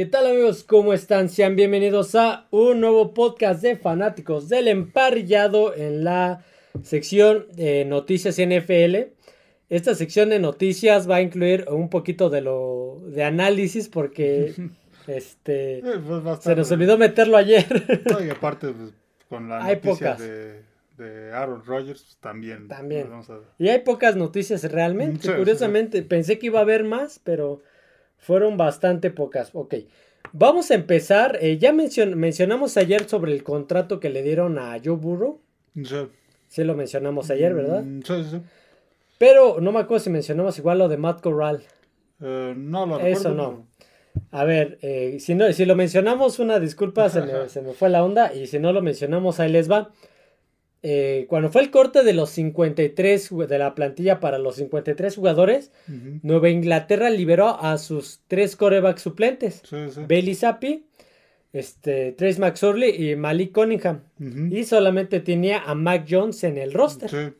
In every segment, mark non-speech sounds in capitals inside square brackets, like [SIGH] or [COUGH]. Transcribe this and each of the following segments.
¿Qué tal amigos? ¿Cómo están? Sean bienvenidos a un nuevo podcast de fanáticos del emparrillado en la sección de noticias NFL. Esta sección de noticias va a incluir un poquito de lo de análisis porque [LAUGHS] este Eh, pues, se nos olvidó meterlo ayer. No, y aparte, pues, con la Hay noticia pocas. de, de Aaron Rodgers, pues, también. También. Vamos a- y hay pocas noticias realmente. Sí, sí, Curiosamente, pensé que iba a haber más, pero fueron bastante pocas. Ok. Vamos a empezar. eh, ya mencion- mencionamos ayer sobre el contrato que le dieron a Joe Burrow. Sí. Sí lo mencionamos ayer, ¿verdad? Mm, Sí, sí, sí. Pero no me acuerdo si mencionamos igual lo de Matt Corral. Eh, no lo Eso recuerdo. no. A ver, eh, si, no, si lo mencionamos, una disculpa, se me, [LAUGHS] se me fue la onda. Y si no lo mencionamos, ahí les va. Eh, cuando fue el corte de los 53, ju- de la plantilla para los 53 jugadores, pero- Ujú. Nueva Inglaterra liberó a sus tres corebacks suplentes. Sí, sí. Bailey Zappi, este, Trace McSorley y Malik Cunningham. Y solamente tenía a Mac Jones en el roster. Sí.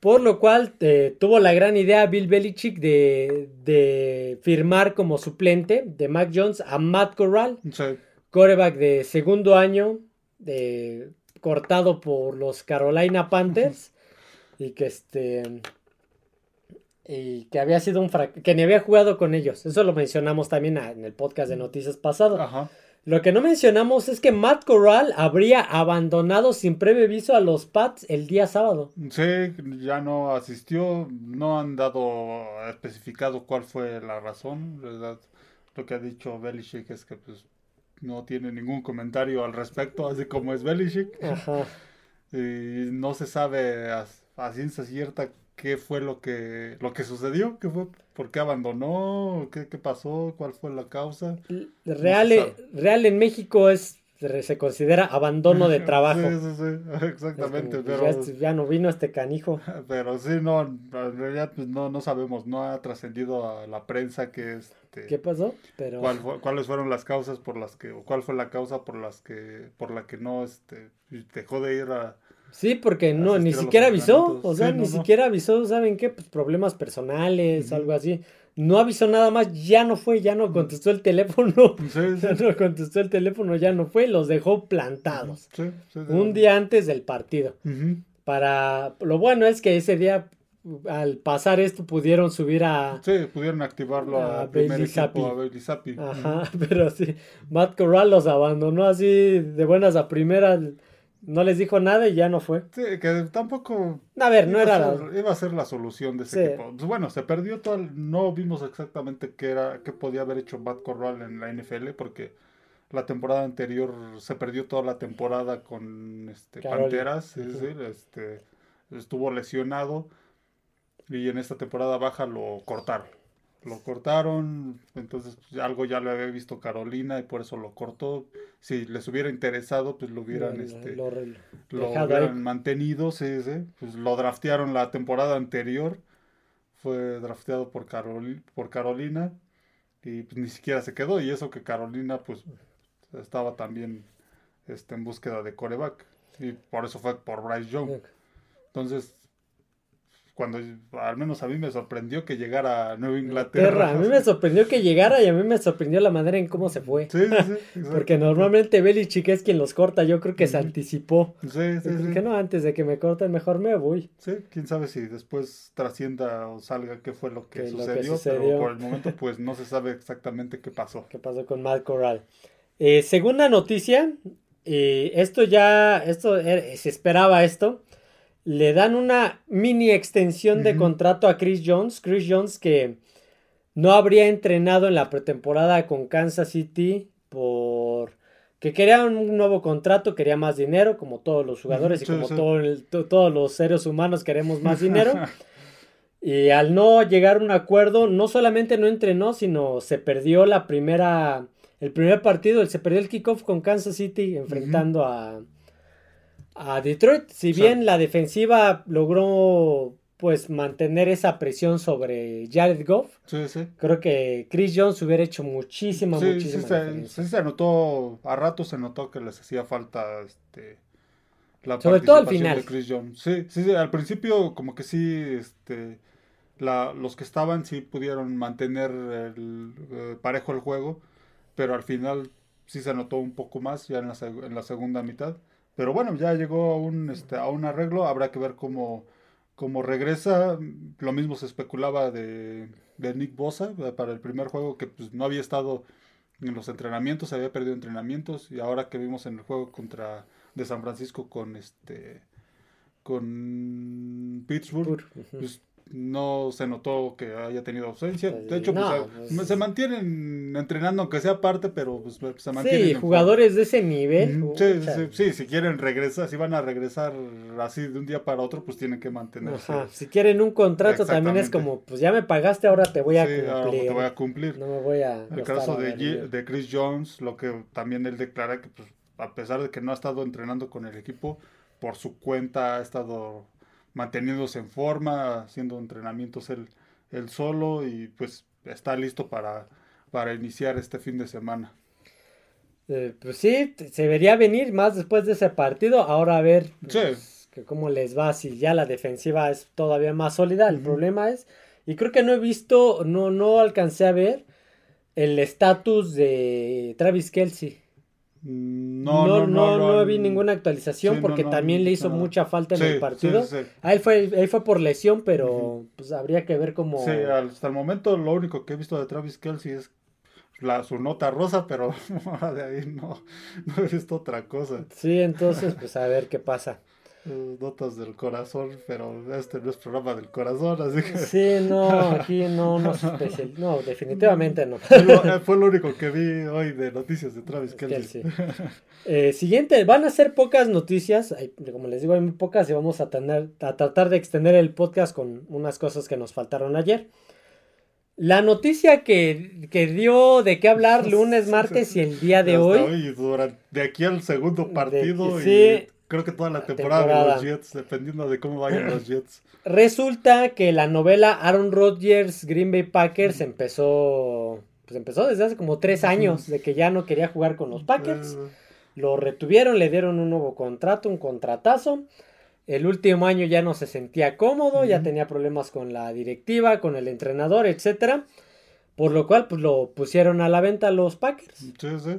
Por lo cual eh, tuvo la gran idea Bill Belichick de, de firmar como suplente de Mac Jones a Matt Corral, coreback de segundo año, de- cortado por los Carolina Panthers, y que este y que había sido un frac- que ni había jugado con ellos. Eso lo mencionamos también en el podcast de noticias pasado. Ajá. Lo que no mencionamos es que Matt Corral habría abandonado sin previo aviso a los Pats el día sábado. Sí, ya no asistió, no han dado especificado cuál fue la razón, ¿verdad? Lo que ha dicho Belichick es que pues no tiene ningún comentario al respecto, así como es Belichick. Ajá. [LAUGHS] Y no se sabe a, a ciencia cierta qué fue lo que lo que sucedió, qué fue, por qué abandonó, qué, qué pasó, cuál fue la causa. Real, No se real en México es se considera abandono de [LAUGHS] trabajo. Sí, sí, sí, [LAUGHS] exactamente, Es como, pero, ya, ya no vino este canijo. pero sí, no, en realidad pues, no, no sabemos, no ha trascendido a la prensa que este, ¿Qué pasó? Pero cuál fue- cuáles fueron las causas por las que, o cuál fue la causa por las que, por la que no este, dejó de ir a, sí, porque no, ni siquiera avisó. O sea, Sí, ni no, siquiera avisó, ¿saben qué? Pues problemas personales, algo así. No avisó nada más, ya no fue, ya no contestó el teléfono. [LAUGHS] Sí, sí, Ya no contestó el teléfono, ya no fue, los dejó plantados. sí, sí, sí. Un día antes del partido. Para lo bueno es que ese día al pasar esto pudieron subir a Sí, pudieron activarlo A al primer equipo, a Bailey Zappi. Ajá, [LAUGHS] pero sí, Matt Corral los abandonó así de buenas a primeras, no les dijo nada y ya no fue. Sí, que tampoco A ver, no era a la... iba a ser la solución de ese Sí. equipo. Pues Bueno, se perdió todo, el- no vimos exactamente qué era, qué podía haber hecho Matt Corral en la NFL, porque la temporada anterior se perdió toda la temporada con este. Panteras, es decir, este estuvo lesionado y en esta temporada baja lo cortaron. Lo cortaron, entonces pues, algo ya le había visto Carolina y por eso lo cortó. Si les hubiera interesado, pues lo hubieran lo- este lo lo hubieran mantenido, sí, sí. Pues lo draftearon la temporada anterior. Fue drafteado por, Caroli- por Carolina. Y pues ni siquiera se quedó. Y eso que Carolina, pues, estaba también este, en búsqueda de coreback. Y por eso fue por Bryce Young. Entonces, cuando al menos a mí me sorprendió que llegara a Nueva Inglaterra. Inglaterra. A mí me sorprendió que llegara y a mí me sorprendió la manera en cómo se fue. Sí, sí, sí. [LAUGHS] Porque normalmente Belichick es quien los corta, yo creo que se anticipó. Sí, sí, sí. Dije, no, antes de que me corten, mejor me voy. Sí, quién sabe si después trascienda o salga qué fue lo que, Que lo que sucedió, sucedió. pero por el momento pues no se sabe exactamente qué pasó. ¿Qué pasó con Matt Corral? Eh, segunda noticia, eh, esto ya, esto eh, se esperaba esto. Le dan una mini extensión de contrato a Chris Jones. Chris Jones que no habría entrenado en la pretemporada con Kansas City por que quería un nuevo contrato, quería más dinero, como todos los jugadores y como sí. todo el- to- todos los seres humanos queremos más [LAUGHS] dinero. Y al no llegar a un acuerdo, no solamente no entrenó, sino se perdió la primera, el primer partido, él se perdió el kickoff con Kansas City enfrentando a, a Detroit. Si Sí. bien la defensiva logró pues mantener esa presión sobre Jared Goff, Sí, sí. creo que Chris Jones hubiera hecho muchísima, Sí, sí, se, sí se notó, a rato se notó que les hacía falta este la Sobre todo al participación final. de Chris Jones. Sí, sí, sí, al principio como que sí, este, la, los que estaban sí pudieron mantener el, eh, parejo el juego, pero al final sí se notó un poco más ya en la, en la segunda mitad. Pero bueno, ya llegó a un, este, a un arreglo, habrá que ver cómo, cómo regresa. Lo mismo se especulaba de, de Nick Bosa eh, para el primer juego, que pues, no había estado en los entrenamientos, se había perdido entrenamientos, y ahora que vimos en el juego contra de San Francisco con este con Pittsburgh, pues no se notó que haya tenido ausencia. De hecho, pues, no, pues- se mantienen entrenando, aunque sea aparte, pero pues, se mantienen. Sí, jugadores de ese nivel. Ujú, Sí, si quieren regresar, si van a regresar así de un día para otro, pues tienen que mantenerse. ajá, Si quieren un contrato también es como, pues ya me pagaste, ahora te voy a Sí, cumplir. te voy a cumplir. No me voy a... El caso de, de Chris Jones, lo que también él declara que pues, a pesar de que no ha estado entrenando con el equipo, por su cuenta ha estado manteniéndose en forma, haciendo entrenamientos él, él solo y pues está listo para, para iniciar este fin de semana. Eh, pues sí, se vería venir más después de ese partido. Ahora a ver Sí. pues, que cómo les va, si ya la defensiva es todavía más sólida. El problema es, y creo que no he visto, no, no alcancé a ver el estatus de Travis Kelsey. No, No, no, no, no, no vi ninguna actualización sí, porque no, también le hizo mucha falta en Sí, el partido. sí, sí. A él fue, él fue por lesión, pero pues habría que ver cómo... Sí, hasta el momento lo único que he visto de Travis Kelsey es la, su nota rosa, pero [LAUGHS] de ahí no, no he visto otra cosa. Sí, entonces pues a ver qué pasa. Eh, Notas del corazón, pero este no es programa del corazón, así que Sí, no, aquí no, no, es especial- no, definitivamente no. [LAUGHS] fue lo, eh, fue lo único que vi hoy de noticias de Travis Kelsey. Eh, siguiente, van a ser pocas noticias, como les digo, hay muy pocas y vamos a, tener, a tratar de extender el podcast con unas cosas que nos faltaron ayer. La noticia que, que dio de qué hablar lunes, martes y el día de Hasta hoy, y durante, de aquí al segundo partido De- y sí. Creo que toda la temporada, temporada. de los Jets, dependiendo de cómo vayan los Jets. [LAUGHS] resulta que la novela Aaron Rodgers Green Bay Packers empezó, pues empezó desde hace como tres años, de que ya no quería jugar con los Packers. Lo retuvieron, le dieron un nuevo contrato, un contratazo. El último año ya no se sentía cómodo, ya tenía problemas con la directiva, con el entrenador, etcétera. Por lo cual, pues lo pusieron a la venta los Packers. sí, sí,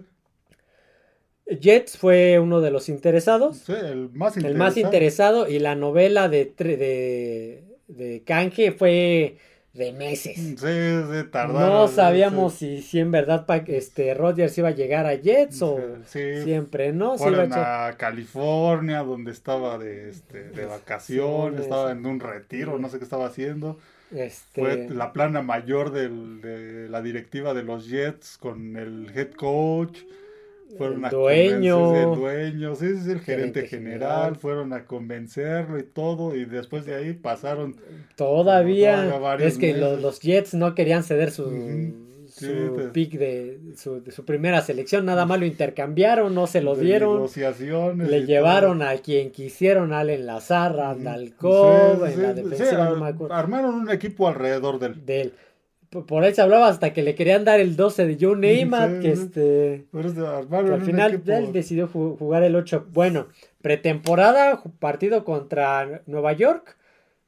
Jets fue uno de los interesados, sí, el más el más interesado, y la novela de, de, de Canje fue de meses. Sí, sí, tardaron. No sabíamos sí. si, si en verdad este, Rodgers iba a llegar a Jets o Sí, siempre, ¿no? A fueron a California, donde estaba de, este, de vacaciones, estaba en un retiro, no sé qué estaba haciendo. Este, Fue la plana mayor del- de la directiva de los Jets con el head coach. Fueron El a dueño. el dueño, sí, sí, el gerente, Gerente general, general. fueron a convencerlo y todo, y después de ahí pasaron Todavía, es que los, los Jets no querían ceder su, su Sí, pues. pick de su, de su primera selección, nada más lo intercambiaron, no se lo de dieron, negociaciones le llevaron todo. a quien quisieron, Allen Lazar, Ujú. Dalcov, Sí, en la sí, defensiva, no me acuerdo, armaron un equipo alrededor del de él. Por- ahí se hablaba hasta que le querían dar el 12 de Joe Namath, Sí, que este... Que al final él decidió ju- jugar el 8. Bueno, pretemporada, partido contra Nueva York.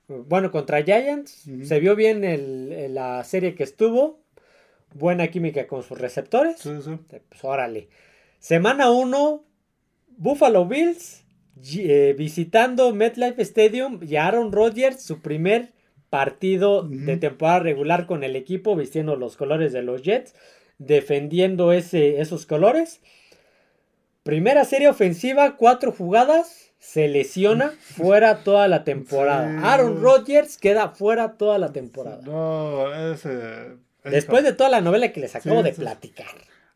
Bueno, contra Giants. Se vio bien el, la serie que estuvo. Buena química con sus receptores. Sí, sí. Pues órale. Semana 1, Buffalo Bills eh, visitando MetLife Stadium y Aaron Rodgers, su primer partido de temporada regular con el equipo, vistiendo los colores de los Jets, defendiendo ese, esos colores. Primera serie ofensiva, cuatro jugadas, se lesiona [LAUGHS] fuera toda la temporada. Sí. Aaron Rodgers queda fuera toda la temporada. No, ese. Después de toda la novela que les acabo Sí, de platicar.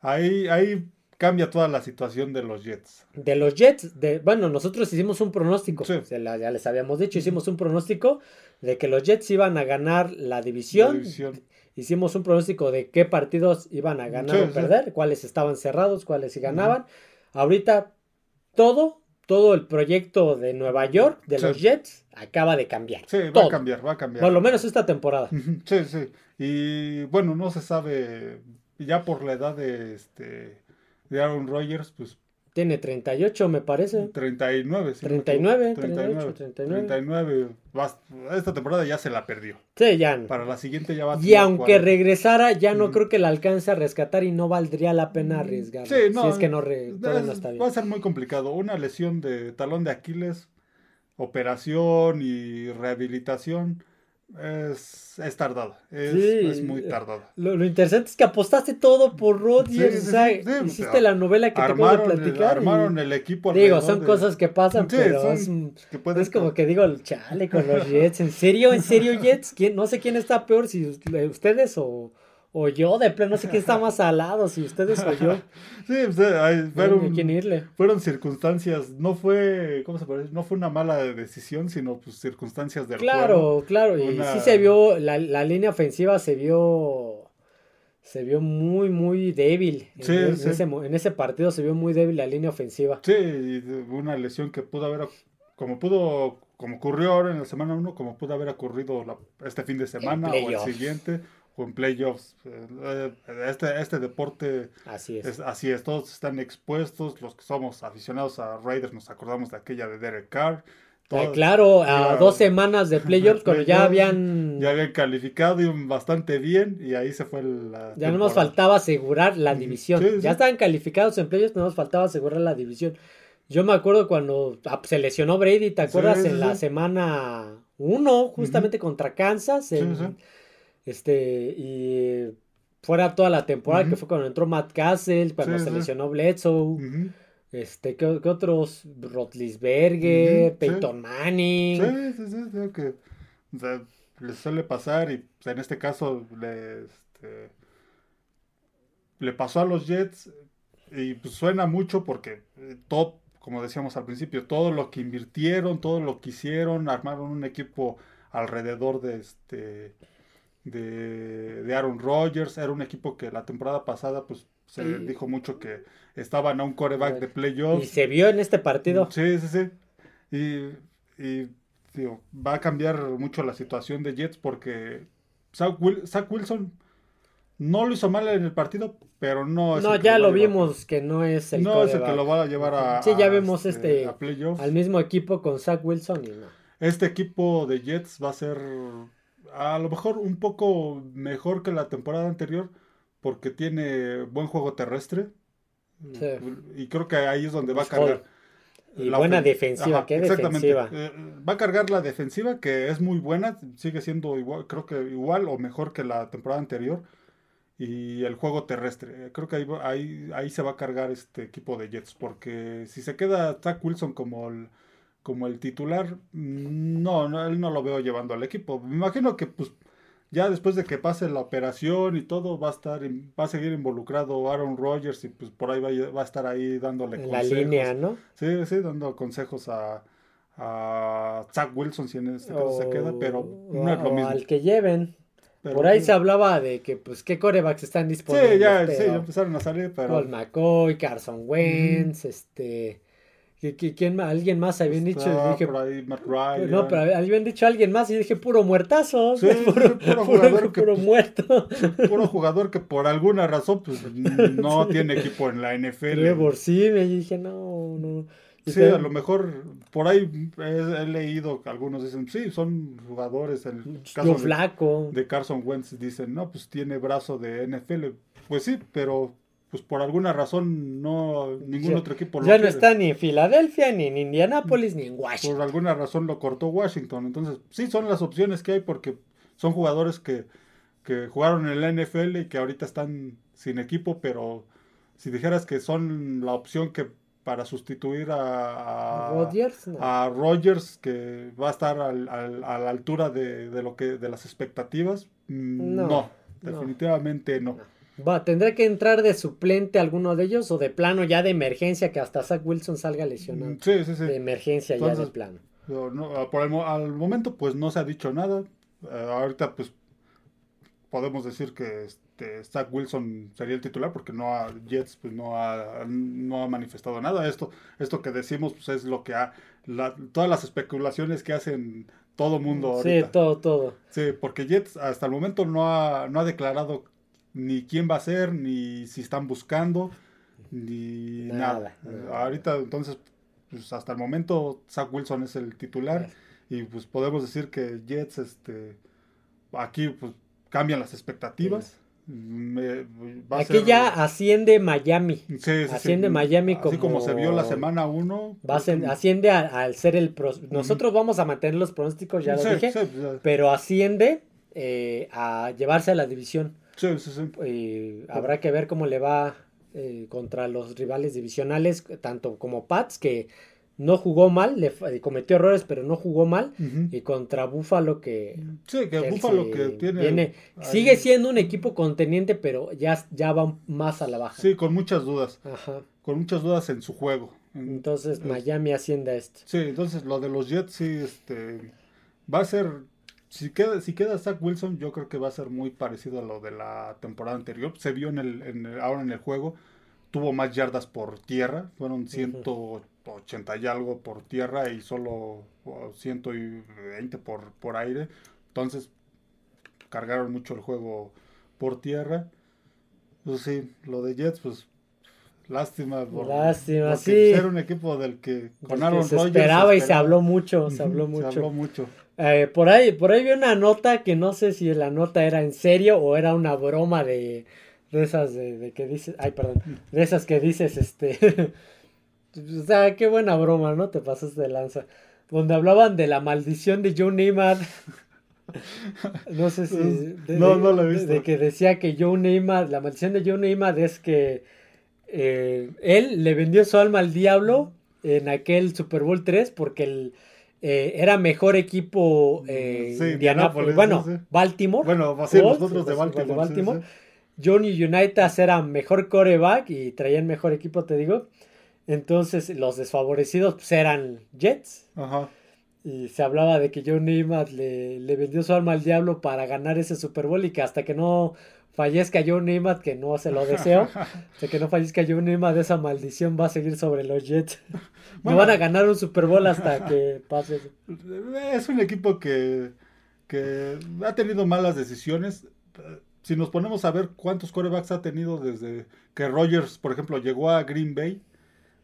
Ahí, ahí cambia toda la situación de los Jets. De los Jets, de, bueno, nosotros hicimos un pronóstico, Sí. se la- ya les habíamos dicho, hicimos un pronóstico de que los Jets iban a ganar la división. La división. Hicimos un pronóstico de qué partidos iban a ganar Sí, o sí. perder, cuáles estaban cerrados, cuáles sí ganaban. Ahorita todo, todo el proyecto de Nueva York, de Sí. los Jets, acaba de cambiar. Sí, va Todo. a cambiar, va a cambiar. Por lo menos esta temporada. Sí, sí. Y bueno, no se sabe, ya por la edad de este de Aaron Rodgers, pues Tiene 38, me parece. 39, sí. 39, 39, 39. 39. Esta temporada ya se la perdió. Sí, ya. Para la siguiente ya va a Y aunque regresara, ya no creo que la alcance a rescatar y no valdría la pena arriesgar. Sí, no. Si es que no, no está bien. Va a ser muy complicado. Una lesión de talón de Aquiles, operación y rehabilitación es, es tardada, es, muy tardada. Lo, interesante es que apostaste todo por Rodgers, o sea, hiciste la novela que te acabo de platicar. armaron el equipo. Digo, son cosas que pasan, pero es, es, como que digo, chale con los Jets, ¿en serio? ¿En serio [LAUGHS] Jets? ¿Quién, no sé quién está peor, si ustedes o o yo, de plano, no sé quién está [LAUGHS] más al lado, si ustedes o yo. sí, pues, eh, fueron, fueron circunstancias, no fue, ¿cómo se puede decir? No fue una mala decisión, sino pues circunstancias del claro, Claro, claro, y sí se vio, la, la, línea ofensiva se vio, se vio muy, muy débil. Sí, en, Ese, en ese partido se vio muy débil la línea ofensiva. Sí, y una lesión que pudo haber, como pudo, como ocurrió ahora en la semana 1, como pudo haber ocurrido este fin de semana o el siguiente en playoffs. Eh, este, este deporte así es. Así es, todos están expuestos. Los que somos aficionados a Raiders nos acordamos de aquella de Derek Carr. Ah, claro, a dos semanas de playoffs, [LAUGHS] cuando ya habían. Ya habían calificado y bastante bien, y ahí se fue la. Ya no nos faltaba asegurar la división. Ya estaban calificados en playoffs, no nos faltaba asegurar la división. Yo me acuerdo cuando ah, se lesionó Brady, ¿te acuerdas? en la semana 1, justamente contra Kansas. En, este, y fuera toda la temporada, que fue cuando entró Matt Castle, cuando se lesionó Bledsoe. Este, ¿qué, otros? Rotlisberger, Peyton Manning. Sí, sí, sí, que les suele pasar y en este caso le, este, le pasó a los Jets y pues suena mucho porque eh, todo, como decíamos al principio, todo lo que invirtieron, todo lo que hicieron, armaron un equipo alrededor de este de, Aaron Rodgers. Era un equipo que la temporada pasada, pues se dijo mucho que estaban a un coreback de playoffs. Y se vio en este partido. Sí, sí, sí. Y, y va a cambiar mucho la situación de Jets porque Zach, Wilson no lo hizo mal en el partido, pero no es No, ya lo vimos que no es el No es el que lo va a llevar a Sí, ya vemos este, este al mismo equipo con Zach Wilson y no. Este equipo de Jets va a ser a lo mejor un poco mejor que la temporada anterior porque tiene buen juego terrestre. Y creo que ahí es donde va a cargar. Y la buena defensiva, ¿qué defensiva? Eh, va a cargar la defensiva, que es muy buena, sigue siendo igual, creo que igual o mejor que la temporada anterior. Y el juego terrestre, creo que ahí, ahí, ahí se va a cargar este equipo de Jets, porque si se queda Zach Wilson como el, como el titular, no, no, él no lo veo llevando al equipo. Me imagino que pues ya después de que pase la operación y todo, va a estar, va a seguir involucrado Aaron Rodgers y pues por ahí va, a estar ahí dándole consejos. La línea, ¿no? Sí, sí, dando consejos a, a Zach Wilson si en este caso se queda, pero no es lo mismo. Al que lleven. por ahí se hablaba de que, pues, qué corebacks están disponibles. Sí, ya, sí, ya empezaron a salir, pero... Paul McCoy, Carson Wentz, este... ¿Quién, alguien más habían dicho? dije, por ahí Matt Ryan. No, pero habían dicho alguien más y dije puro muertazo. Sí, puro, puro, jugador que, puro muerto. Puro jugador que por alguna razón pues no [LAUGHS] tiene equipo en la NFL. por sí, me dije, no, no. Sí, a lo mejor por ahí he, leído que algunos dicen, sí, son jugadores. El caso flaco. de Carson Wentz dicen, no, pues tiene brazo de NFL. Pues sí, pero pues por alguna razón no ningún otro equipo lo Ya no está ni en Filadelfia, ni en Indianápolis, ni en Washington. Por alguna razón lo cortó Washington. Entonces, sí, son las opciones que hay porque son jugadores que, que jugaron en la NFL y que ahorita están sin equipo, pero si dijeras que son la opción que para sustituir a, a Rodgers, que va a estar al, al, a la altura de, de, lo que de las expectativas, mm, no, definitivamente no. Va, ¿tendrá que entrar de suplente alguno de ellos o de plano ya de emergencia que hasta Zach Wilson salga lesionado? Sí, sí, sí. De emergencia ya de plano. No, por el, al momento pues no se ha dicho nada. Eh, ahorita pues podemos decir que este, Zach Wilson sería el titular porque no ha, Jets pues no ha, no ha manifestado nada. Esto, esto que decimos pues es lo que ha, todas las especulaciones que hacen todo mundo ahorita. Sí, todo, todo. Sí, porque Jets hasta el momento no ha, no ha declarado ni quién va a ser, ni si están buscando. ni Nada, nada. nada. Ahorita, entonces, pues hasta el momento, Zach Wilson es el titular. Y pues podemos decir que Jets, este, aquí pues cambian las expectativas. Me- va a Aquí ser- ya asciende Miami. Sí, sí, sí. asciende Miami Así como- como se vio la semana 1. Va a ser- asciende a- al ser el... Nosotros vamos a mantener los pronósticos, ya lo dije. Pero asciende eh, a llevarse a la división. Sí, sí, sí. Y habrá que ver cómo le va eh, contra los rivales divisionales, tanto como Pats, que no jugó mal, le fa- cometió errores, pero no jugó mal. Y contra Buffalo, que, Sí, que Búfalo que tiene. viene- sigue siendo un equipo conteniente, pero ya, ya va más a la baja. Sí, con muchas dudas. Ajá. Con muchas dudas en su juego. En- Entonces es- Miami asciende a esto. Sí, entonces lo de los Jets sí, este, va a ser, si queda, si queda Zach Wilson, yo creo que va a ser muy parecido a lo de la temporada anterior. Se vio en el, en el- ahora en el juego, tuvo más yardas por tierra, fueron 180 y algo por tierra y solo oh, 120 por, por aire. Entonces cargaron mucho el juego por tierra. Pues sí, lo de Jets, pues lástima. por- Lástima, porque sí. Era un equipo del que con Aaron se esperaba y se esperaba. habló mucho, se Se habló mucho. Eh, por ahí, por ahí vi una nota que no sé si la nota era en serio o era una broma de, de esas de, de que dices, ay perdón, de esas que dices, este, [LAUGHS] o sea, qué buena broma, ¿no? Te pasas de lanza. Donde hablaban de la maldición de Joe Neymar. No sé si. de- No, no lo he de- visto. De que decía que Joe Neymar, la maldición de Joe Neymar es que eh, él le vendió su alma al diablo en aquel Super Bowl 3 porque el, eh, era mejor equipo eh, Sí, Bueno, sí, sí. Baltimore. Bueno, Colts, nosotros de Baltimore. sí, sí. Johnny United eran mejor coreback y traían mejor equipo, te digo. Entonces los desfavorecidos pues, eran Jets. Ajá. Y se hablaba de que Joe Neymar le, le vendió su alma al diablo para ganar ese Super Bowl y que hasta que no fallezca Joe Neymar, que no se lo deseo, [LAUGHS] hasta que no fallezca Joe Neymar de esa maldición va a seguir sobre los Jets. [LAUGHS] No van a ganar un Super Bowl hasta que [LAUGHS] pase eso. Es un equipo que, que ha tenido malas decisiones. Si nos ponemos a ver cuántos corebacks ha tenido desde que Rogers, por ejemplo, llegó a Green Bay,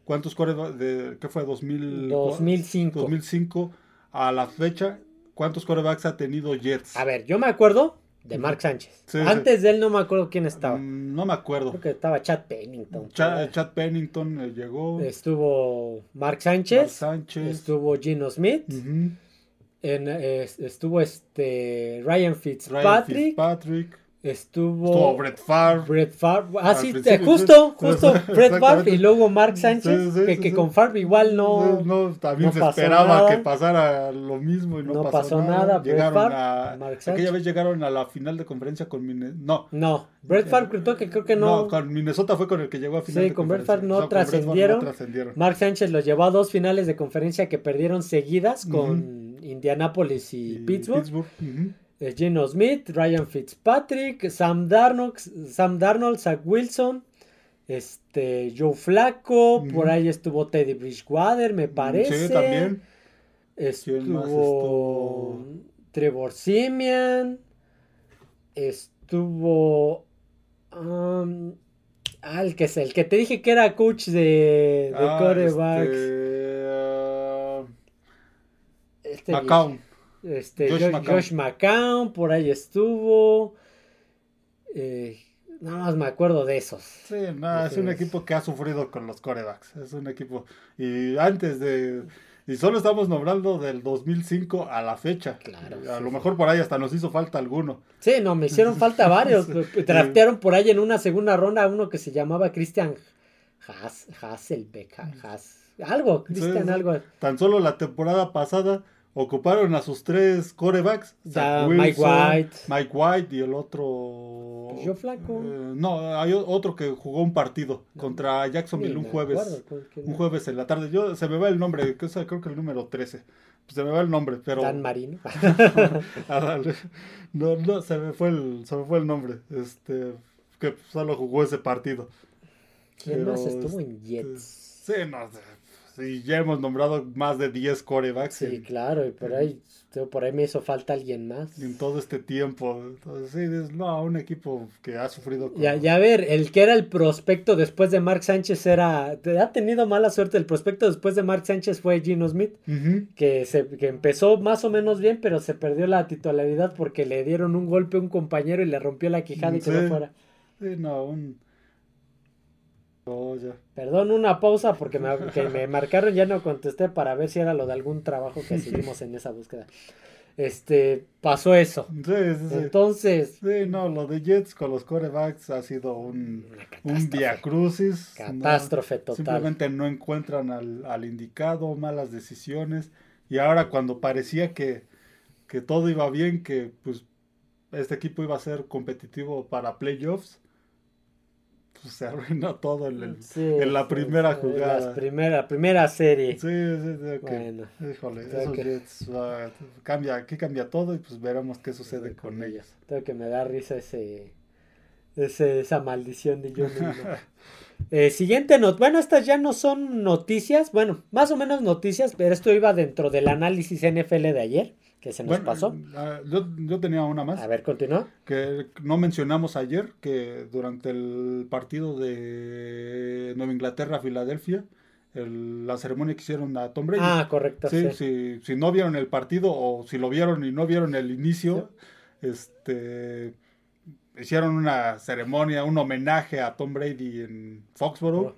cuántos corebacks de ¿qué fue? 2000, 2005. 2005 a la fecha, cuántos corebacks ha tenido Jets. A ver, yo me acuerdo de Mark Sánchez. Sí, sí. Antes de él no me acuerdo quién estaba. Mm, no me acuerdo. Creo que estaba Chad Pennington. Cha- Chad Pennington eh, llegó. Estuvo Mark Mark Sánchez. Sánchez. Estuvo Gino Smith. En, eh, estuvo este Ryan Ryan Fitzpatrick. Estuvo, Estuvo Brett Favre. Brett Favre. Ah, sí, justo, justo Brett Favre y luego Mark Sánchez. Sí, sí, que, sí, que sí. con Favre igual no. No, no, también no se esperaba nada. que pasara lo mismo y no, No pasó, pasó nada. nada, Brett Llegaron Favre, a Mark aquella vez llegaron a la final de conferencia con Minnesota. No, No, Brett Favre creo que, creo que no. con Minnesota fue con el que llegó a final Sí, de con Brett. Favre no trascendieron. no trascendieron. Mark Sánchez los llevó a dos finales de conferencia que perdieron seguidas con Indianapolis y, Y Pittsburgh. ujú. Eh, Geno Smith, Ryan Fitzpatrick, Sam Darnold, Sam Darnold, Zach Wilson, este, Joe Flacco, Ujú. por ahí estuvo Teddy Bridgewater, me parece. Sí, también. Estuvo. Trevor Simeon, estuvo um, ah, el que es el que te dije que era coach de, de Ah, quarterbacks. este, ah, Este. Este, Josh Josh, McCown. Josh McCown, por ahí estuvo. Eh, nada más me acuerdo de esos. Sí, no, es un equipo que ha sufrido con los corebacks. Es un equipo. Y antes de. Y solo estamos nombrando del 2005 a la fecha. Claro, A sí, lo sí. mejor por ahí hasta nos hizo falta alguno. Sí, no, me hicieron falta [LAUGHS] varios. Draftearon por ahí en una segunda ronda a uno que se llamaba Christian Hass, Hasselbeck, Hass, algo, Christian sí. algo. Tan solo la temporada pasada ocuparon a sus tres corebacks. Mike White. Mike White y el otro. Pues yo flaco. Eh, no, hay otro que jugó un partido contra Jacksonville un jueves. acuerdo Un jueves en la tarde. Yo se me va el nombre, que creo que el número 13. Se me va el nombre, pero. Dan Marino. [LAUGHS] Ah, no, no, se me fue el, se me fue el nombre. Este, que solo jugó ese partido. ¿Quién Pero, más estuvo en este, Jets? Sí, no, y ya hemos nombrado más de 10 corebacks. Sí, en, claro, y por ahí, por ahí me hizo falta alguien más. en todo este tiempo. Entonces, sí, es, no, un equipo que ha sufrido. con- Ya, ya a ver, el que era el prospecto después de Mark Sánchez era. Ha tenido mala suerte. El prospecto después de Mark Sánchez fue Gino Smith, que, se, que empezó más o menos bien, pero se perdió la titularidad porque le dieron un golpe a un compañero y le rompió la quijada y Sí. quedó fuera. Sí, no, un. Oh, ya. Perdón, una pausa porque me, que me [LAUGHS] marcaron, ya no contesté para ver si era lo de algún trabajo que seguimos en esa búsqueda. Este, pasó eso. Sí, sí, sí. Entonces, Sí, no, lo de Jets con los corebacks ha sido un, un catástrofe. viacrucis. Catástrofe total. Simplemente no encuentran al, al indicado, malas decisiones. Y ahora cuando parecía que, que todo iba bien, que pues este equipo iba a ser competitivo para playoffs, [LAUGHS] se arruinó todo en, el- Sí, en la primera sí, jugada. primera, primera serie. Sí, sí, sí, ok. Bueno. Híjole, Creo esos que- Jets, ah, cambia, aquí cambia todo y pues veremos qué sucede con ellos. Tengo que me da risa ese, ese esa maldición de Mino. [LAUGHS] Eh, siguiente not bueno, estas ya no son noticias, bueno, más o menos noticias, pero esto iba dentro del análisis NFL de ayer, que se nos Bueno, pasó. yo, yo tenía una más. A ver, continúa. que no mencionamos ayer que durante el partido de Nueva Inglaterra-Filadelfia, el- la ceremonia que hicieron a Tom Brady. Ah, correcto, Sí, sí. Si, si no vieron el partido o si lo vieron y no vieron el inicio, este hicieron una ceremonia, un homenaje a Tom Brady en Foxborough, Oh.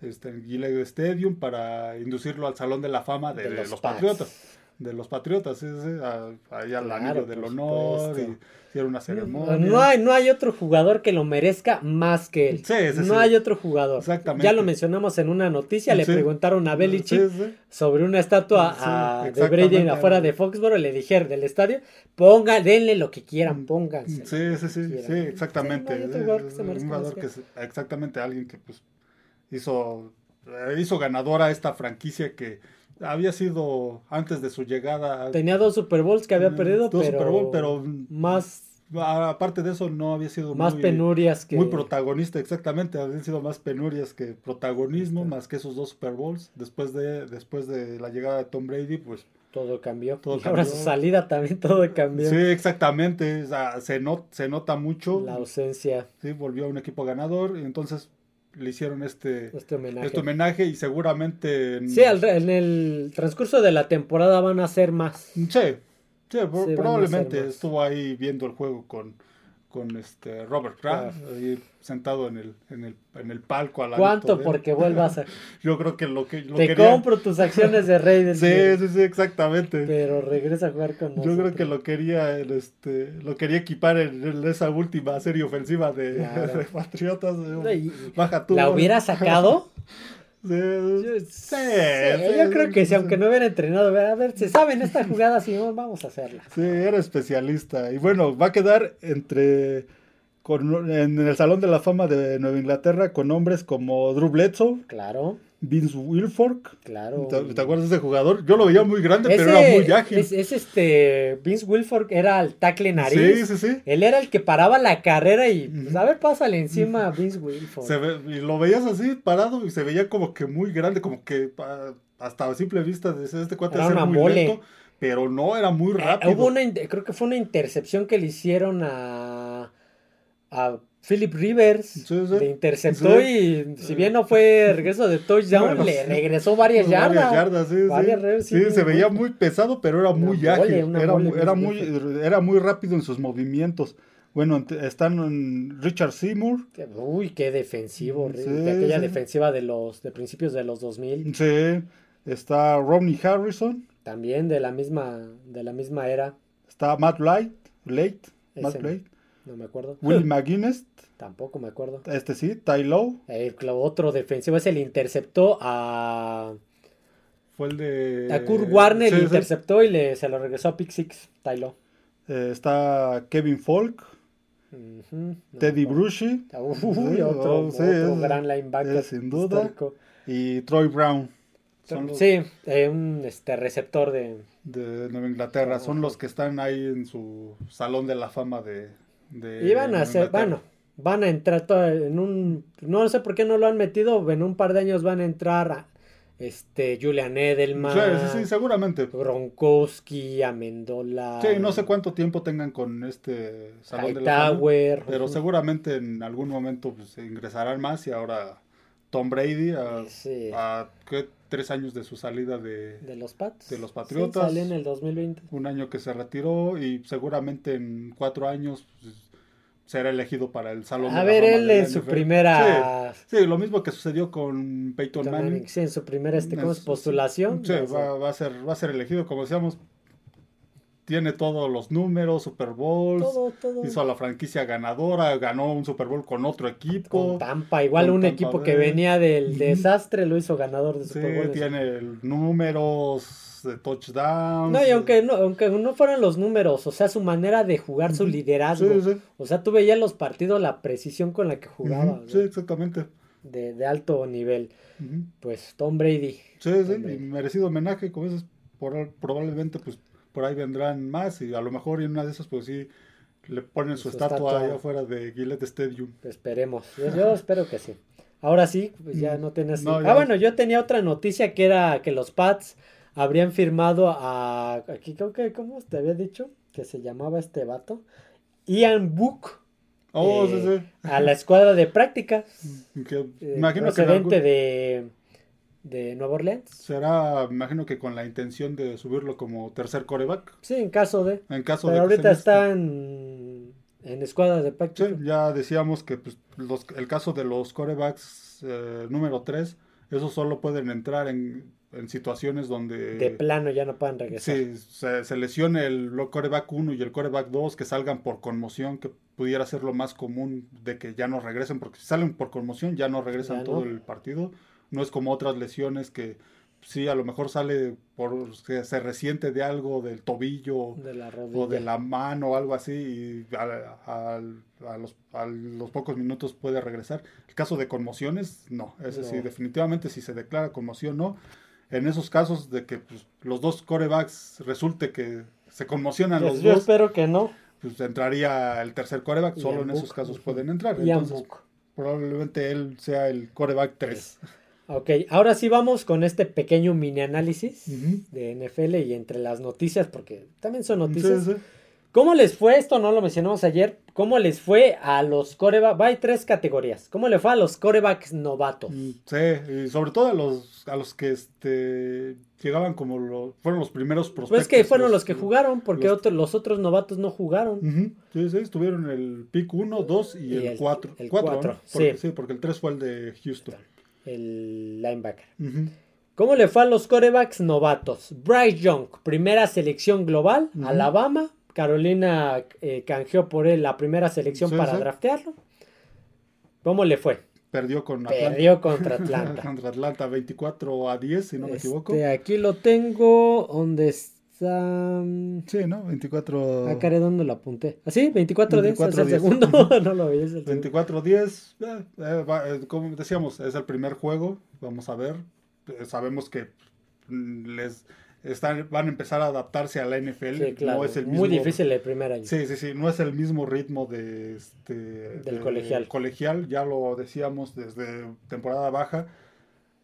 este, en Gillette Stadium, para inducirlo al Salón de la Fama de, los. Patriotas. De los Patriotas, sí, sí, a- ahí al Claro, anillo del honor, y hicieron una ceremonia. No hay, no hay otro jugador que lo merezca más que él. Sí, sí, no sí. hay otro jugador. Exactamente. Ya lo mencionamos en una noticia, le Sí. preguntaron a Belichick Sí, sí. sobre una estatua Sí, a- de. Brady afuera de Foxboro, le dijeron del estadio, ponga, denle lo que quieran, pónganse. Sí, sí, sí, sí, exactamente. Sí, no hay otro jugador que se un jugador que se- exactamente alguien que pues hizo hizo ganadora esta franquicia que había sido antes de su llegada Tenía dos Super Bowls que había Mm, perdido, dos pero, Super Bowl, pero más, aparte de eso no había sido más muy, penurias que muy protagonista, exactamente, habían sido más penurias que protagonismo, más que esos dos Super Bowls. Después de después de la llegada de Tom Brady, pues todo cambió. Todo y ahora su salida también [LAUGHS] todo cambió. sí, exactamente, o sea, se not- se nota mucho. La ausencia, Sí, volvió a un equipo ganador y entonces le hicieron este, este homenaje. este homenaje y seguramente... en- Sí, al en el transcurso de la temporada van a ser más. Sí, sí, Sí, probablemente estuvo ahí viendo el juego con, con este Robert Kraft, ahí sentado en el, en el, en el palco. al ¿Cuánto? de. Porque vuelvas a... [LAUGHS] Yo creo que lo que lo Te quería- compro tus acciones de Raiders. [LAUGHS] Sí, sí, sí, exactamente. Pero regresa a jugar con Yo nosotros. creo que lo quería, el, este, lo quería equipar en, en esa última serie ofensiva de, Claro. [LAUGHS] de Patriotas. No, y- Baja tú. ¿La hubiera sacado? Sí, Yo, sí, yo creo que sí, sí, aunque no hubiera entrenado, a ver, se saben esta [LAUGHS] jugada, sí, vamos a hacerla. Sí, era especialista. Y bueno, va a quedar entre con, en el Salón de la Fama de Nueva Inglaterra con hombres como Drew Bledsoe, Claro, Vince Wilfork. claro. ¿Te, te acuerdas de ese jugador? Yo lo veía muy grande, Ese- pero era muy ágil. Es, es este, Vince Wilfork era el tackle nariz. sí, sí, sí. Él era el que paraba la carrera y, pues, a ver, pásale encima a Vince Wilfork. Se ve- y lo veías así parado y se veía como que muy grande, como que hasta a simple vista de este cuate Era ser muy mole. lento, pero no era muy Eh, rápido. hubo una, creo que fue una intercepción que le hicieron a, a Philip Rivers. Sí, sí. Le interceptó Sí. y si bien no fue regreso de touchdown, Bueno, le regresó varias yardas. Varias yardas, sí. Varias sí, se veía muy pesado, pero era Una muy mole, ágil. Era, mole, muy, era muy rápido en sus movimientos. Bueno, están en Richard Seymour. Uy, qué defensivo, Sí, de aquella defensiva de los de principios de los 2000, Sí. Está Rodney Harrison. también de la misma de la misma era, Está Matt Light. Late. Matt. Late. No me acuerdo. Will McGuinness. [LAUGHS] Tampoco me acuerdo. Este sí. Ty Lowe. El otro defensivo ese le interceptó a Fue el de. A Kurt Warner Sí, le sí. interceptó y le, se lo regresó a Pick Six, Tylo. Eh, está Kevin no Teddy acuerdo. Bruschi. Uy, Sí, otro, oh, sí, otro es- gran linebacker. es sin duda. histórico. Y Troy Brown. Son los Sí, eh, un este, receptor de... de Nueva Inglaterra. Son los que están ahí en su salón de la fama de. De Y van a hacer, bueno, van a entrar todo en un... No sé por qué no lo han metido, en un par de años van a entrar a- este, Julian Edelman. Sí, sí, sí, seguramente. Gronkowski, Amendola. Sí, no sé cuánto tiempo tengan con este Salón de la pero seguramente en algún momento pues, ingresarán más y ahora Tom Brady a, a ¿qué? Tres años de su salida de, de los Pats. De los Patriotas. salió en el 2020. Un año que se retiró y seguramente en cuatro años pues, será elegido para el Salón a ver, él en su primera... Sí, lo mismo que sucedió con Peyton Manning. Sí, en su primera este, postulación. Sí, va, va, a ser, va a ser elegido, como decíamos, tiene todos los números, Super Bowls, hizo a la franquicia ganadora, ganó un Super Bowl con otro equipo. Con Tampa, igual un equipo que venía del desastre lo hizo ganador de Super Bowl. Sí, tiene números de touchdowns. No, y aunque no, aunque no fueran los números, o sea, su manera de jugar, su liderazgo. O sea, tú veías los partidos, la precisión con la que jugaba. Sí, exactamente. De, de alto nivel. Pues Tom Brady. Sí, sí, merecido homenaje, como dices, por, probablemente pues por ahí vendrán más y a lo mejor en una de esas pues sí le ponen su, estatua, allá afuera de Gillette Stadium. Esperemos, yo, [LAUGHS] espero que sí. Ahora sí, pues ya mm. no tienes... ah, bueno, yo tenía otra noticia que era que los Pats habrían firmado a... Aquí creo que, ¿cómo te había dicho? Que se llamaba este vato. Ian Book. Oh, sí, sí. A la escuadra de práctica. [LAUGHS] Que, eh, que de de Nueva Orleans. Será, imagino que con la intención de subirlo como tercer coreback. Sí, en caso de. En caso Pero de ahorita está en, en escuadra de práctica. Sí, ya decíamos que pues, los, el caso de los corebacks eh, número 3, esos solo pueden entrar en, en, situaciones donde... De plano ya no pueden regresar. Sí, se, se lesione el coreback 1 y el coreback 2, que salgan por conmoción, que pudiera ser lo más común de que ya no regresen, porque si salen por conmoción ya no regresan todo el partido no es como otras lesiones que sí, a lo mejor sale por que se resiente de algo del tobillo o de la mano o algo así y a, los, pocos minutos puede regresar. El caso de conmociones, no, es decir, definitivamente si se declara conmoción, no. En esos casos de que pues, los dos corebacks resulte que se conmocionan pues los yo dos. espero que no. Pues entraría el tercer coreback, solo en esos casos pueden entrar. Entonces, probablemente él sea el coreback 3. Ok, ahora sí vamos con este pequeño mini análisis de NFL y entre las noticias, porque también son noticias. ¿Cómo les fue esto? No lo mencionamos ayer. ¿Cómo les fue a los corebacks? Hay tres categorías. ¿Cómo le fue a los corebacks novatos? Mm, sí, y sobre todo a los, a los que este, llegaban como los, fueron los primeros prospectos. Pues que fueron los, que jugaron, porque los, otros, los otros novatos no jugaron. Sí, sí, estuvieron el pick 1, 2 y, el 4. El 4, sí. sí. porque el 3 fue el de Houston el linebacker. ¿Cómo le fue a los corebacks novatos? Bryce Young, primera selección global, Alabama. Carolina eh, canjeó por él la primera selección para draftearlo. ¿Cómo le fue? Perdió con Atlanta. Perdió contra Atlanta. contra Atlanta [LAUGHS] 24 a 10, si no me equivoco. Este, aquí lo tengo. ¿Dónde está? Sí, ¿no? 24. Acá ah, ¿dónde lo apunté? ¿Ah, sí? 24 10 es el segundo. [LAUGHS] no lo vi. 24 10. Eh, eh, eh, como decíamos, es el primer juego. Vamos a ver. sabemos que mm, les están, van a empezar a adaptarse a la NFL. no es el mismo, Muy difícil el primer año. Sí, sí, sí. No es el mismo ritmo de este, del colegial. colegial. Ya lo decíamos desde temporada baja.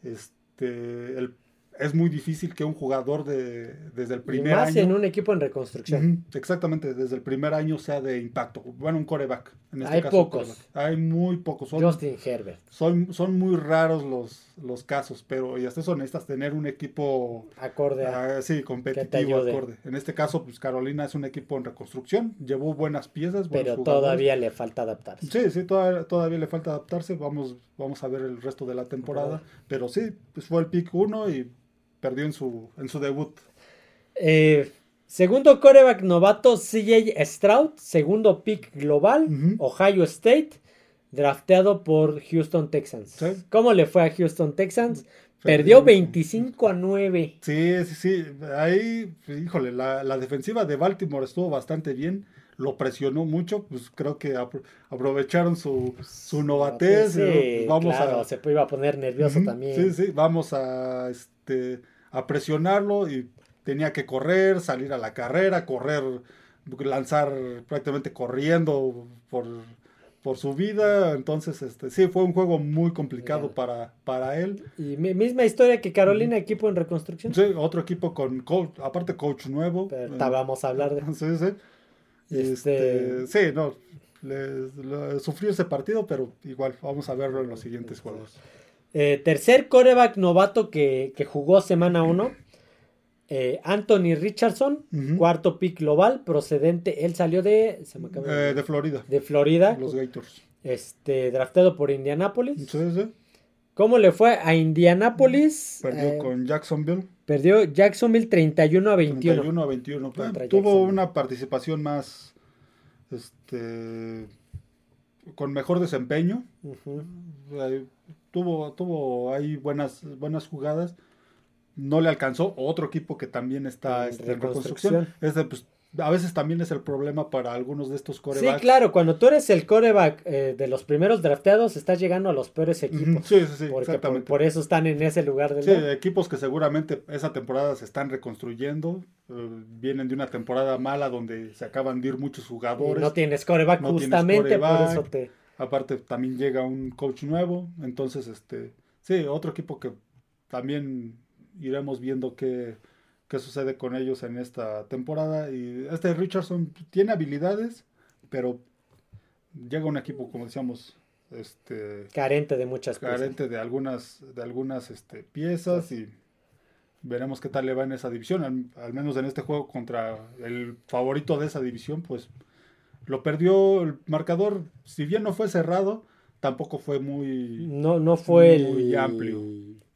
Este, el es muy difícil que un jugador de, desde el primer y más en un equipo en reconstrucción. exactamente, desde el primer año sea de impacto. Bueno, un coreback. En este Hay pocos. Hay muy pocos. Justin Herbert. Son, son muy raros los, los casos, pero y hasta son honestas, tener un equipo... Acorde. A, sí, competitivo, acorde. En este caso, pues Carolina es un equipo en reconstrucción. Llevó buenas piezas. Pero todavía le falta adaptarse. Sí, sí, todavía, todavía le falta adaptarse. Vamos, vamos a ver el resto de la temporada. Pero sí, pues fue el pick uno y perdió en su, en su debut. Eh, segundo coreback novato, CJ Stroud. Segundo pick global, Ohio State. Drafteado por Houston Texans. ¿Cómo le fue a Houston Texans? Perdió 25 a 9. Sí, sí, sí. Ahí, híjole, la, defensiva de Baltimore estuvo bastante bien. Lo presionó mucho, pues creo que aprovecharon su, su novatez. Sí, vamos claro, se iba a poner nervioso también. Sí, sí, vamos a, este, a presionarlo y tenía que correr, salir a la carrera, correr, lanzar prácticamente corriendo por, por su vida. Entonces, este, sí, fue un juego muy complicado para, para él. Y mi- misma historia que Carolina, equipo en reconstrucción. Sí, otro equipo con coach, aparte coach nuevo. Pero Eh, vamos a hablar de. [LAUGHS] Sí, sí. Este- este, sí, no. le- le- sufrió ese partido, pero igual vamos a verlo en los siguientes juegos. Eh, tercer coreback novato que, que jugó semana 1. Anthony Richardson, cuarto pick global, procedente. Él salió de. Se me acaba Eh, de Florida, de Florida. los Gators. Este, drafteado por Indianapolis. Sí, sí. ¿Cómo le fue a Indianapolis? Perdió Eh, con Jacksonville. perdió Jacksonville 31 a 21. 31 a 21. Contra Eh, tuvo una participación más. Este. Con mejor desempeño. Tuvo, tuvo ahí buenas, buenas jugadas. No le alcanzó. Otro equipo que también está En este, reconstrucción. reconstrucción. Este, pues, a veces también es el problema para algunos de estos Sí, corebacks. claro, cuando tú eres el coreback eh, de los primeros drafteados, estás llegando a los peores equipos. Sí, sí, sí, porque por, eso están en ese lugar del Sí, draft. equipos que seguramente esa temporada se están reconstruyendo. eh, vienen de una temporada mala donde se acaban de ir muchos Y jugadores. no tienes coreback no tienes justamente, por eso te... Aparte también llega un coach nuevo, entonces este, sí, otro equipo que también iremos viendo qué, qué sucede con ellos en esta temporada. Y este Richardson tiene habilidades, pero llega un equipo, como decíamos, este, carente de muchas carente de algunas, de algunas este, piezas y veremos qué tal le va en esa división. Al, al menos en este juego contra el favorito de esa división, pues lo perdió el marcador. Si bien no fue cerrado, tampoco fue muy... No, no fue Muy el... amplio.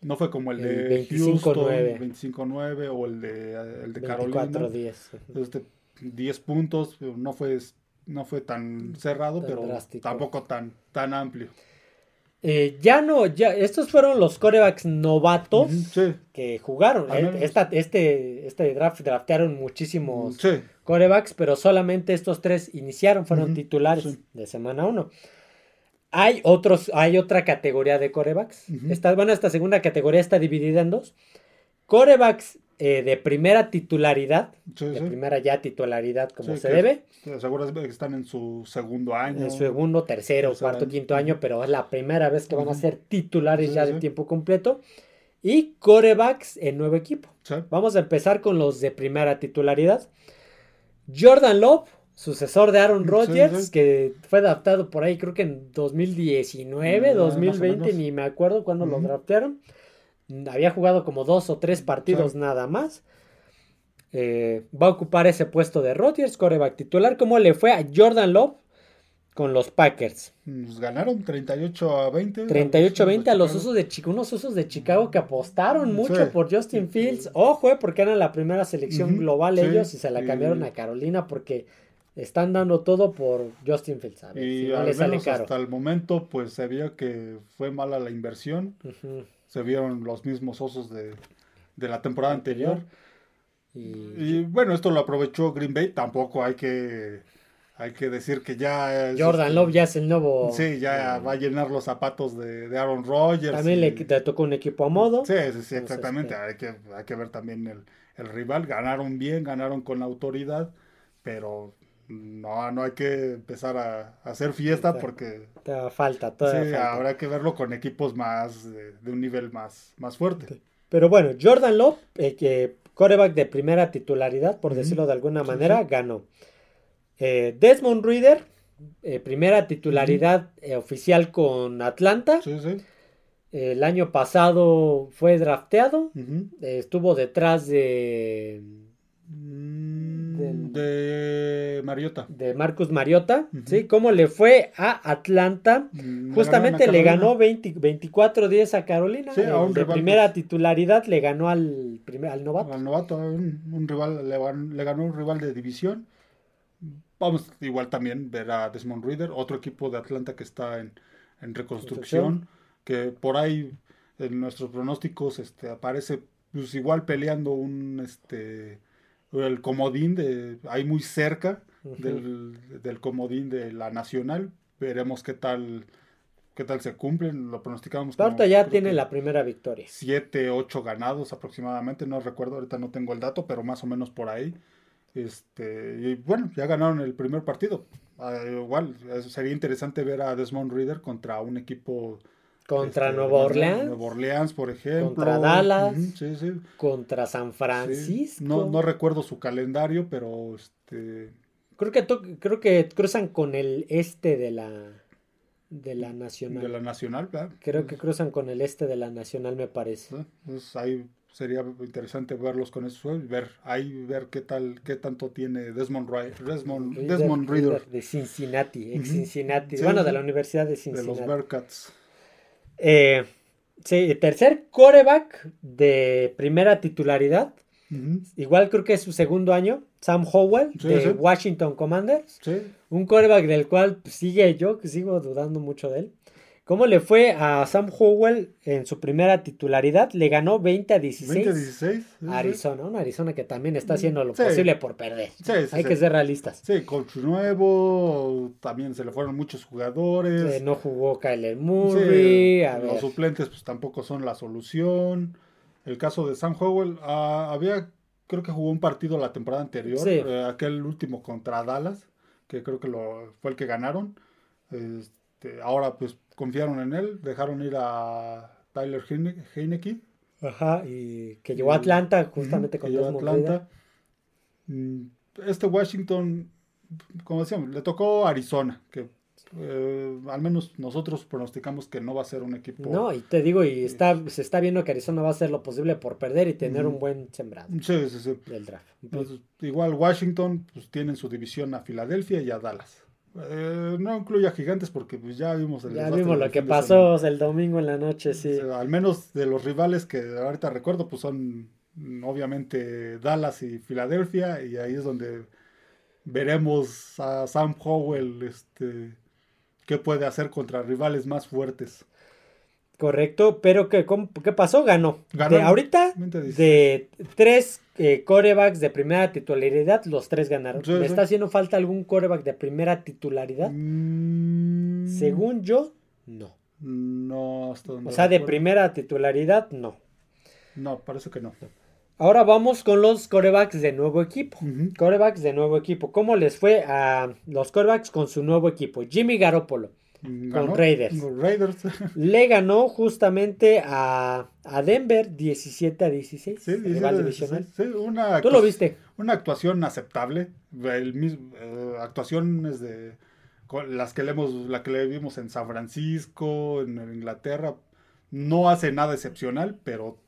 No fue como el, El de 25-9. Houston, 25-9 o el de, el de Carolina. 24-10. Este, 10 puntos, no fue, no fue tan cerrado, Tan pero drástico. tampoco tan, tan amplio. Eh, ya no, ya, estos fueron los corebacks novatos Sí, que jugaron. Eh, esta- este, este draft draftearon muchísimos sí. corebacks, pero solamente estos tres iniciaron, fueron titulares sí. de semana 1. Hay otros, hay otra categoría de corebacks. Ujú. Esta, bueno, esta segunda categoría está dividida en dos. Corebacks eh, de primera titularidad, Sí, de sí. primera ya titularidad como Sí, se debe, Seguro que están en su segundo año. en segundo, tercero, Tercer cuarto, año. quinto año, pero es la primera vez que van a ser titulares ya de tiempo completo. Y corebacks en nuevo equipo. Vamos a empezar con los de primera titularidad. Jordan Love, sucesor de Aaron Rodgers, sí. que fue adaptado por ahí, creo que en 2019, Ah, más o 2020, menos. ni me acuerdo cuándo lo draftearon. Había jugado como dos o tres partidos Sí. nada más. Eh, va a ocupar ese puesto de Rodgers, coreback titular. ¿Cómo le fue a Jordan Love con los Packers? Nos ganaron 38 a 20. 38-20 a los Chicago. osos de Chicago, unos osos de Chicago que apostaron mucho Sí. por Justin Fields. Ojo, eh, porque eran la primera selección global ellos y se la cambiaron a Carolina porque están dando todo por Justin Fields. A ver, Y si no al le sale menos caro. hasta el momento, pues se vio que fue mala la inversión. Se vieron los mismos osos de, de la temporada anterior. Y, Y bueno, esto lo aprovechó Green Bay. Tampoco hay que, hay que decir que ya es, Jordan este, Love ya es el nuevo. Sí, ya va a llenar los zapatos de, de Aaron Rodgers. También y- le, le tocó un equipo a modo. Sí, sí, sí, exactamente. este- Hay, que, hay que ver también el, el rival. Ganaron bien, ganaron con autoridad, pero no, no hay que empezar a, a hacer fiesta Exacto. porque Todavía falta, sí, todavía falta. habrá que verlo con equipos más de, de un nivel más, más fuerte. Pero bueno, Jordan Love, eh, que coreback de primera titularidad, por decirlo de alguna manera, sí. ganó. Eh, Desmond Reader, eh, primera titularidad oficial con Atlanta. Sí, sí. El año pasado fue drafteado. Estuvo detrás de, De Mariota. de Marcus Mariota. ¿sí? ¿Cómo le fue a Atlanta? Mm, Justamente le ganó 20 24-10 a Carolina. Sí, a un de rival, primera pues. titularidad le ganó al, primer, al novato. Al novato, un, un rival, le ganó un rival de división. Vamos igual también ver a Desmond Reader, otro equipo de Atlanta que está en, en reconstrucción, que por ahí en nuestros pronósticos este, aparece pues igual peleando un este el comodín de ahí muy cerca del, del comodín de la nacional. Veremos qué tal qué tal se cumplen, lo pronosticamos Ahorita ya tiene la primera victoria. 7, 8 ganados aproximadamente, no recuerdo, ahorita no tengo el dato, pero más o menos por ahí. Este, y bueno, ya ganaron el primer partido. ah, igual sería interesante ver a Desmond Reader contra un equipo contra este, Nueva Orleans. Nueva Orleans, por ejemplo. Contra Dallas. Sí, sí. Contra San Francisco. No, no recuerdo su calendario, pero este. Creo que creo que cruzan con el este de la de la nacional. De la nacional, ¿verdad? Creo que cruzan con el este de la nacional, me parece. ¿no? Entonces ahí sería interesante verlos con eso y ver ahí ver qué tal qué tanto tiene Desmond Ri- Desmond, Desmond Reader Reader de Cincinnati, ex bueno, sí. de la Universidad de de Cincinnati. los Bearcats. Eh, sí, tercer coreback de primera titularidad. Igual creo que es su segundo año. Sam Howell Sí, de sí. Washington Commanders. Sí, Un coreback del cual pues, sigue yo, que sigo dudando mucho de él. ¿Cómo le fue a Sam Howell en su primera titularidad? Le ganó 20 a 16 20-16. sí, sí. a Arizona. Una Arizona que también está haciendo lo Sí. posible por perder. Sí, sí, Hay sí. que ser realistas. Sí, coach nuevo, también se le fueron muchos jugadores. Eh, no jugó Kyler Sí, Murray. a los ver. suplentes pues tampoco son la solución. El caso de Sam Howell, ah, había, creo que jugó un partido la temporada anterior, Sí. eh, aquel último contra Dallas, que creo que lo, fue el que ganaron. Este, ahora pues confiaron en él, dejaron ir a Tyler Heine- Heineke. Ajá, y que llegó a Atlanta justamente con Desmond Atlanta. Este Washington, como decíamos, le tocó Arizona, que eh, al menos nosotros pronosticamos que no va a ser un equipo. No, y te digo, y está, se está viendo que Arizona va a hacer lo posible por perder y tener un buen sembrado Sí, sí, sí. del draft. Entonces, igual Washington, pues tienen su división a Filadelfia y a Dallas. Eh, no incluye a Gigantes porque pues ya vimos el Ya vimos lo que pasó el domingo en la noche, sí. semana. O sea, al menos de los rivales que ahorita recuerdo, pues son mm, obviamente Dallas y Filadelfia y ahí es donde veremos a Sam Howell este qué puede hacer contra rivales más fuertes. Correcto, pero ¿qué, cómo- qué pasó? Ganó. Ganó. De ahorita, 20-16. de tres eh, corebacks de primera titularidad, los tres ganaron. Sí, ¿Me sí. está haciendo falta algún coreback de primera titularidad? Mm, Según yo, no. no hasta donde O sea, de primera titularidad, no. No, parece que no. Ahora vamos con los corebacks de nuevo equipo. Corebacks de nuevo equipo. ¿Cómo les fue a los corebacks con su nuevo equipo? Jimmy Garoppolo Ganó. Raiders. Con Raiders. [LAUGHS] le ganó justamente a, a Denver 17 a 16. Sí, rival sí, divisional. sí, una, ¿Tú lo viste? una actuación aceptable. El mismo, eh, actuaciones de las que le hemos, la que le vimos en San Francisco, en Inglaterra. No hace nada excepcional, pero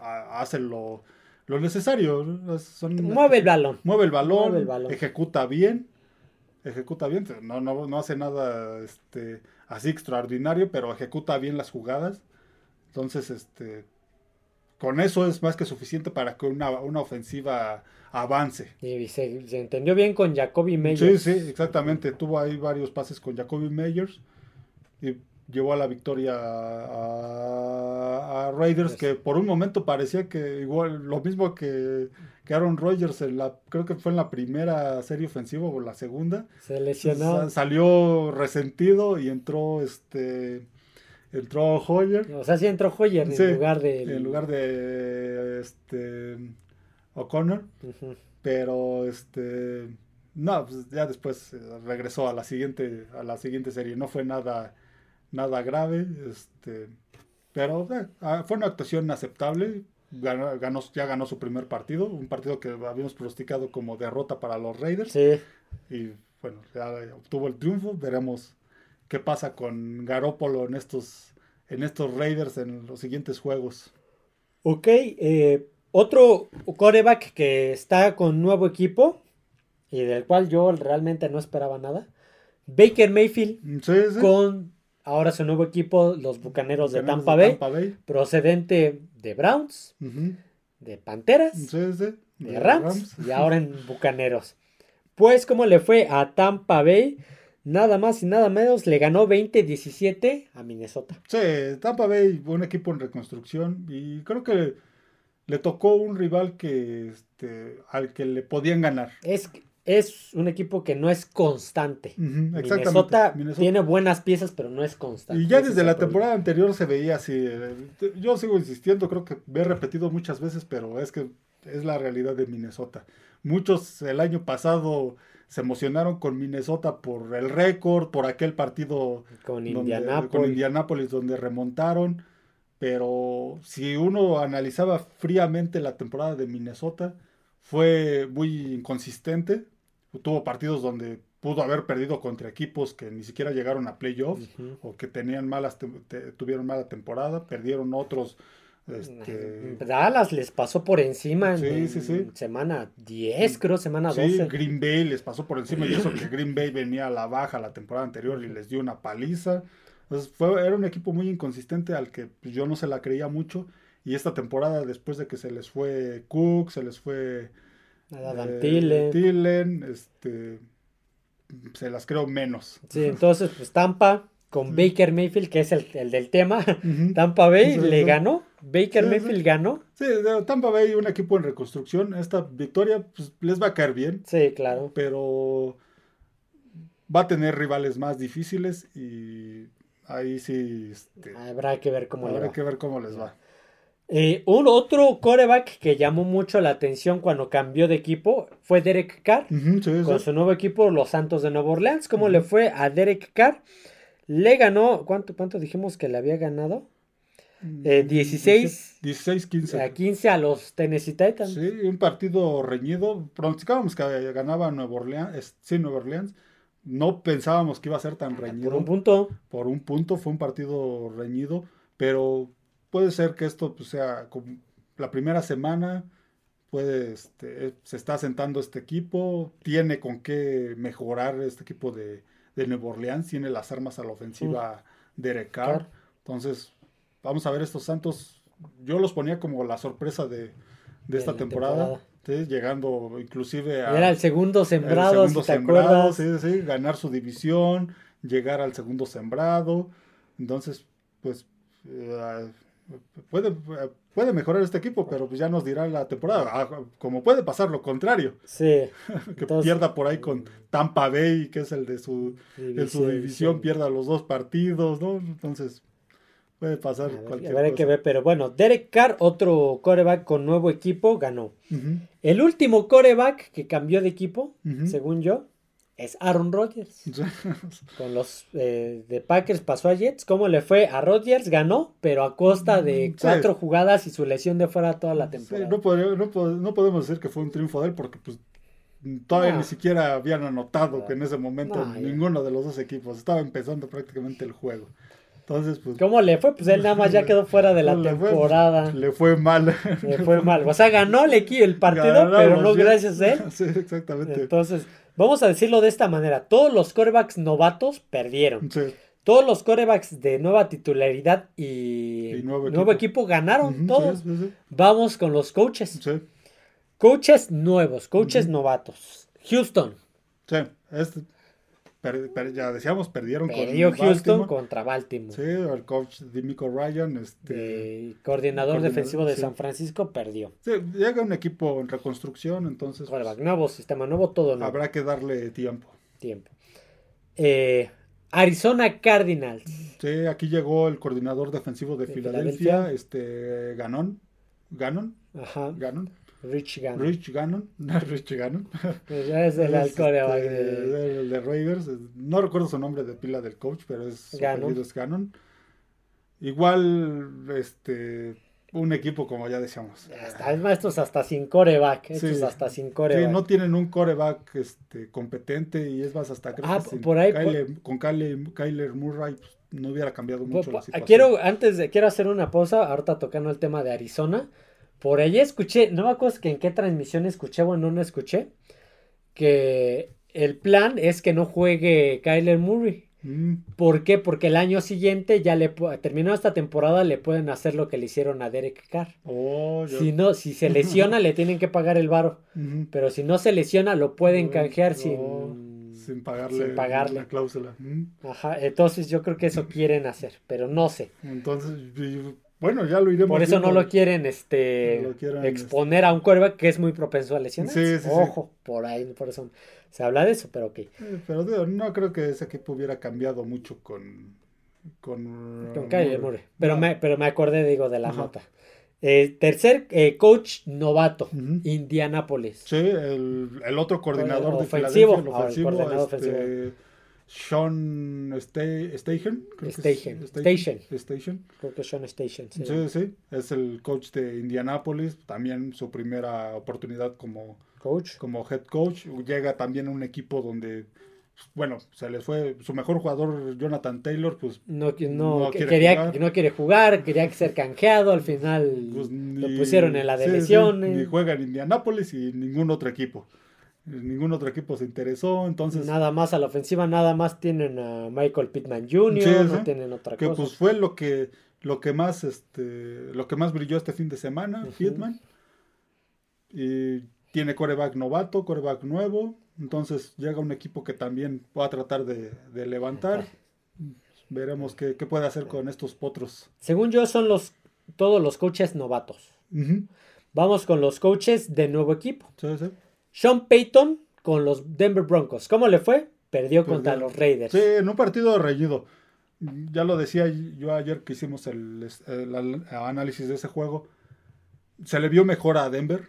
hace lo, lo necesario. ¿no? Son- Mueve el balón. mueve el balón, Mueve el balón. ejecuta bien, ejecuta bien, no, no, no hace nada este, así extraordinario, pero ejecuta bien las jugadas. Entonces, este, con eso es más que suficiente para que una, una ofensiva avance. Y se, se entendió bien con Jacoby Sí, Meyers. sí, exactamente. Tuvo ahí varios pases con Jacoby Meyers y llevó a la victoria a, a Raiders, Pues- que por un momento parecía que igual lo mismo que, que Aaron Rodgers, en la, creo que fue en la primera serie ofensiva o la segunda. Se lesionó. Sa- salió resentido y entró este entró Hoyer O sea, sí entró Hoyer Sí, en lugar de. en lugar de este O'Connor. Pero este no, pues ya después eh, regresó a la siguiente a la siguiente serie. No fue nada nada grave, este pero eh, ah, fue una actuación aceptable. Ganó, ganó- ya ganó su primer partido, un partido que habíamos pronosticado como derrota para los Raiders Sí. y bueno, ya obtuvo el triunfo. Veremos qué pasa con Garópolo en estos en estos Raiders en los siguientes juegos. Ok, eh, otro coreback que está con nuevo equipo y del cual yo realmente no esperaba nada. Baker Mayfield Sí, sí. con ahora su nuevo equipo, los Bucaneros de Tampa Bay, Tampa Bay. procedente de Browns, de Panteras, Sí, sí. de Rams y ahora en Bucaneros. Pues, ¿cómo le fue a Tampa Bay? Nada más y nada menos, le ganó 20-17 a Minnesota. Sí, Tampa Bay, un equipo en reconstrucción y creo que le tocó un rival que este, al que le podían ganar. Es, es un equipo que no es constante. Exactamente. Minnesota, Minnesota. tiene buenas piezas, pero no es constante. Y ya desde es la temporada anterior se veía así. eh, Yo sigo insistiendo, creo que me he repetido muchas veces, pero es que es la realidad de Minnesota. Muchos el año pasado se emocionaron con Minnesota por el récord, por aquel partido con donde- Indianápolis. con Indianápolis donde remontaron. Pero si uno analizaba fríamente la temporada de Minnesota, fue muy inconsistente. Tuvo partidos donde pudo haber perdido contra equipos que ni siquiera llegaron a playoffs o que tenían malas te- tuvieron mala temporada, perdieron otros este, Dallas les pasó por encima en, Sí, en sí, sí. semana 10, creo, semana Sí, 12. Green Bay les pasó por encima y eso que [LAUGHS] Green Bay venía a la baja la temporada anterior y les dio una paliza. Entonces fue, era un equipo muy inconsistente al que pues, yo no se la creía mucho. Y esta temporada, después de que se les fue Cook, se les fue Adam eh, Thielen. Thielen, este, se las creo menos. Sí, entonces, pues Tampa con Baker Mayfield, que es el, el del tema. Tampa Bay Sí, le ganó. Baker Sí, Mayfield ganó. Sí, Tampa Bay, un equipo en reconstrucción. Esta victoria pues, les va a caer bien. Sí, claro. pero va a tener rivales más difíciles y ahí sí este, Habrá que ver cómo habrá va. que ver cómo les va. Eh, un otro coreback que llamó mucho la atención cuando cambió de equipo fue Derek Carr. Sí, Con su nuevo equipo, los Santos de Nueva Orleans. ¿Cómo le fue a Derek Carr? Le ganó, ¿cuánto, cuánto dijimos que le había ganado? Eh, 16 16-15. a 15 a los Tennessee Titans. Sí, un partido reñido. Pronosticábamos que ganaba Nueva Orleans. Sí, Nueva Orleans. No pensábamos que iba a ser tan reñido. Por un punto. Por un punto fue un partido reñido, pero puede ser que esto pues, sea como la primera semana, puede, este, se está asentando este equipo, tiene con qué mejorar este equipo de, de Nueva Orleans, tiene las armas a la ofensiva Derek Carr, Carr. entonces vamos a ver estos Santos, yo los ponía como la sorpresa de, de esta temporada, sí, llegando inclusive a... Era el segundo El sembrado, segundo si sembrado, sí, sí, ganar su división, llegar al segundo sembrado. Entonces, pues, eh, puede, puede mejorar este equipo, pero pues ya nos dirá la temporada. Ah, Como puede pasar lo contrario, Sí. [LAUGHS] que Entonces- pierda por ahí con Tampa Bay, que es el de su, de su división, pierda los dos partidos, ¿no? Entonces, puede pasar A ver, cualquier cosa. ver, pero bueno, Derek Carr, otro coreback con nuevo equipo, ganó. El último coreback que cambió de equipo, según yo, es Aaron Rodgers. [LAUGHS] Con los eh, de Packers pasó a Jets. ¿Cómo le fue? A Rodgers ganó, pero a costa de Mm, Sí. cuatro jugadas y su lesión de fuera toda la Sí, temporada. no, podemos decir que fue un triunfo de él porque pues todavía No. ni siquiera habían anotado que en ese momento ninguno de los dos equipos estaba empezando prácticamente el juego. Entonces, pues ¿Cómo le fue? Pues él nada más ya quedó fuera de la [LAUGHS] le fue- temporada. le fue mal. Le fue mal. O sea, ganó el, equi- el partido, pero no gracias a él. [LAUGHS] Sí, exactamente. Entonces, vamos a decirlo de esta manera. Todos los corebacks novatos perdieron. Sí. Todos los corebacks de nueva titularidad y, Y nuevo nuevo, equipo. equipo. ganaron todos. sí, sí, Vamos con los coaches. Coaches nuevos, coaches novatos. Houston. sí. Este, per- per- ya decíamos, perdieron Perdió con Houston Baltimore. contra Baltimore. Sí, el coach Dimico Ryan. Este, Eh, coordinador Coordinador, defensivo de sí. San Francisco perdió. sí, llega un equipo en reconstrucción, entonces pues, nuevo, sistema nuevo, todo nuevo. habrá que darle tiempo. Tiempo. Eh, Arizona Cardinals. Sí, aquí llegó el coordinador defensivo de, De Filadelfia, Filadelfia. este Ganon, Ganon, Ajá. Ganon, Rich Gannon. Rich Ganon, [LAUGHS] Rich Ganon. Pues ya es el coreback este, de- el de Raiders, no recuerdo su nombre de pila del coach, pero es Gannon. es Ganon. Igual, este, un equipo como ya decíamos. Ya está, es más, estos hasta sin coreback. Estos Sí. hasta sin Sí, coreback. no tienen un coreback este, competente y es más hasta creo Ah, que por ahí, Kyler- con Kyler, Kyler Murray pues, no hubiera cambiado mucho po- la situación. Quiero, antes de, quiero hacer una pausa, ahorita tocando el tema de Arizona. Por ahí escuché, no me acuerdo que en qué transmisión escuché o no, no escuché, que el plan es que no juegue Kyler Murray. Mm, ¿Por qué? Porque el año siguiente ya le terminó esta temporada, le pueden hacer lo que le hicieron a Derek Carr. oh, Si no, si se lesiona, [LAUGHS] le tienen que pagar el varo. Pero si no se lesiona, lo pueden canjear sin, sin pagarle, sin pagarle. la cláusula. Mm. Ajá, entonces yo creo que eso quieren hacer, pero no sé. Entonces, bueno, ya lo iremos Por eso no lo quieren este No lo quieren, exponer a un quarterback que es muy propenso a lesiones. Sí, sí, sí. Ojo, por ahí, por eso se habla de eso, pero ok. Eh, Pero digo, no creo que ese equipo hubiera cambiado mucho con con, Con Kyler Murray. Pero No. me, pero me acordé, digo, de la Ajá. nota. Eh, tercer eh, coach novato, Ujú. Indianapolis. Sí, el, el otro coordinador de Ofensivo. Filadelfia, el Ah, el ofensivo, coordinador este, Sean Stachen. creo que. Stachen. Stachen. Creo que Sean Station. sí. Sí, sí, es el coach de Indianapolis, también su primera oportunidad como, Coach. como head coach. Llega también a un equipo donde, bueno, se les fue su mejor jugador, Jonathan Taylor, pues No, no, No quiere quería, jugar. no quiere jugar, quería ser canjeado, al final pues, lo pusieron en la de sí, sí, lesiones. ni juega en Indianapolis y ningún otro equipo. Ningún otro equipo se interesó, entonces Nada más a la ofensiva, nada más tienen a Michael Pittman Jr., Sí, no sí. tienen otra que cosa. pues fue lo que lo que más este lo que más brilló este fin de semana, Ujú. Pittman. Y tiene coreback novato, coreback nuevo, entonces llega un equipo que también va a tratar de, de levantar. Veremos qué, qué puede hacer con estos potros. Según yo, son los todos los coaches novatos. Vamos con los coaches de nuevo equipo. Sí, sí. Sean Payton con los Denver Broncos. ¿Cómo le fue? Perdió contra los Raiders. Sí, en un partido reñido. Ya lo decía yo ayer que hicimos el, análisis de ese juego. Se le vio mejor a Denver.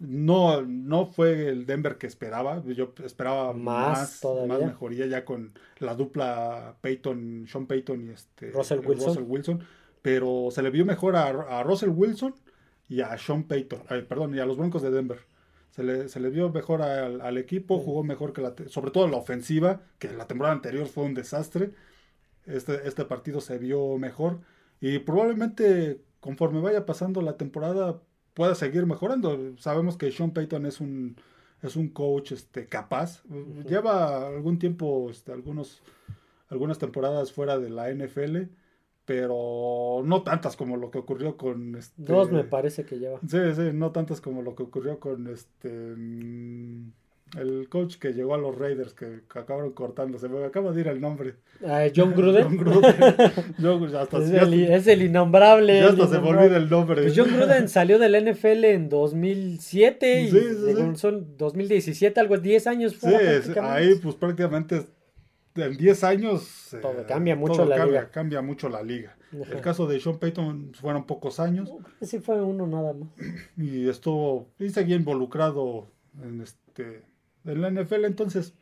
No, no fue el Denver que esperaba. Yo esperaba Más más, mejoría ya con la dupla Peyton, Sean Payton y este Russell Wilson. Wilson. Pero se le vio mejor a, a Russell Wilson y a Sean Payton. Ay, perdón, y a los Broncos de Denver. Se le, se le vio mejor al, al equipo, Sí. jugó mejor que la, sobre todo la ofensiva, que la temporada anterior fue un desastre. Este, este partido se vio mejor y probablemente conforme vaya pasando la temporada pueda seguir mejorando. Sabemos que Sean Payton es un, es un coach este, capaz. Lleva algún tiempo, este, algunos, algunas temporadas fuera de la NFL, pero no tantas como lo que ocurrió con... Este, Dos me parece que lleva. Sí, sí, no tantas como lo que ocurrió con este mm, el coach que llegó a los Raiders que, que acabaron cortando. Se me acaba de ir el nombre. Ah, John Gruden. John Gruden. [LAUGHS] Hasta, es, el, es el innombrable. ya el hasta se me olvida el nombre. Pues John Gruden salió del NFL en 2007 y Sí, sí, sí. son 2017, algo 10 años Sí, es- prácticamente. ahí pues prácticamente en 10 años eh, cambia mucho todo la cambia, liga. cambia mucho la liga. Ajá. El caso de Sean Payton fueron pocos años sí fue uno nada más. [CLEARS THROAT] y estuvo y seguía involucrado en este en la NFL entonces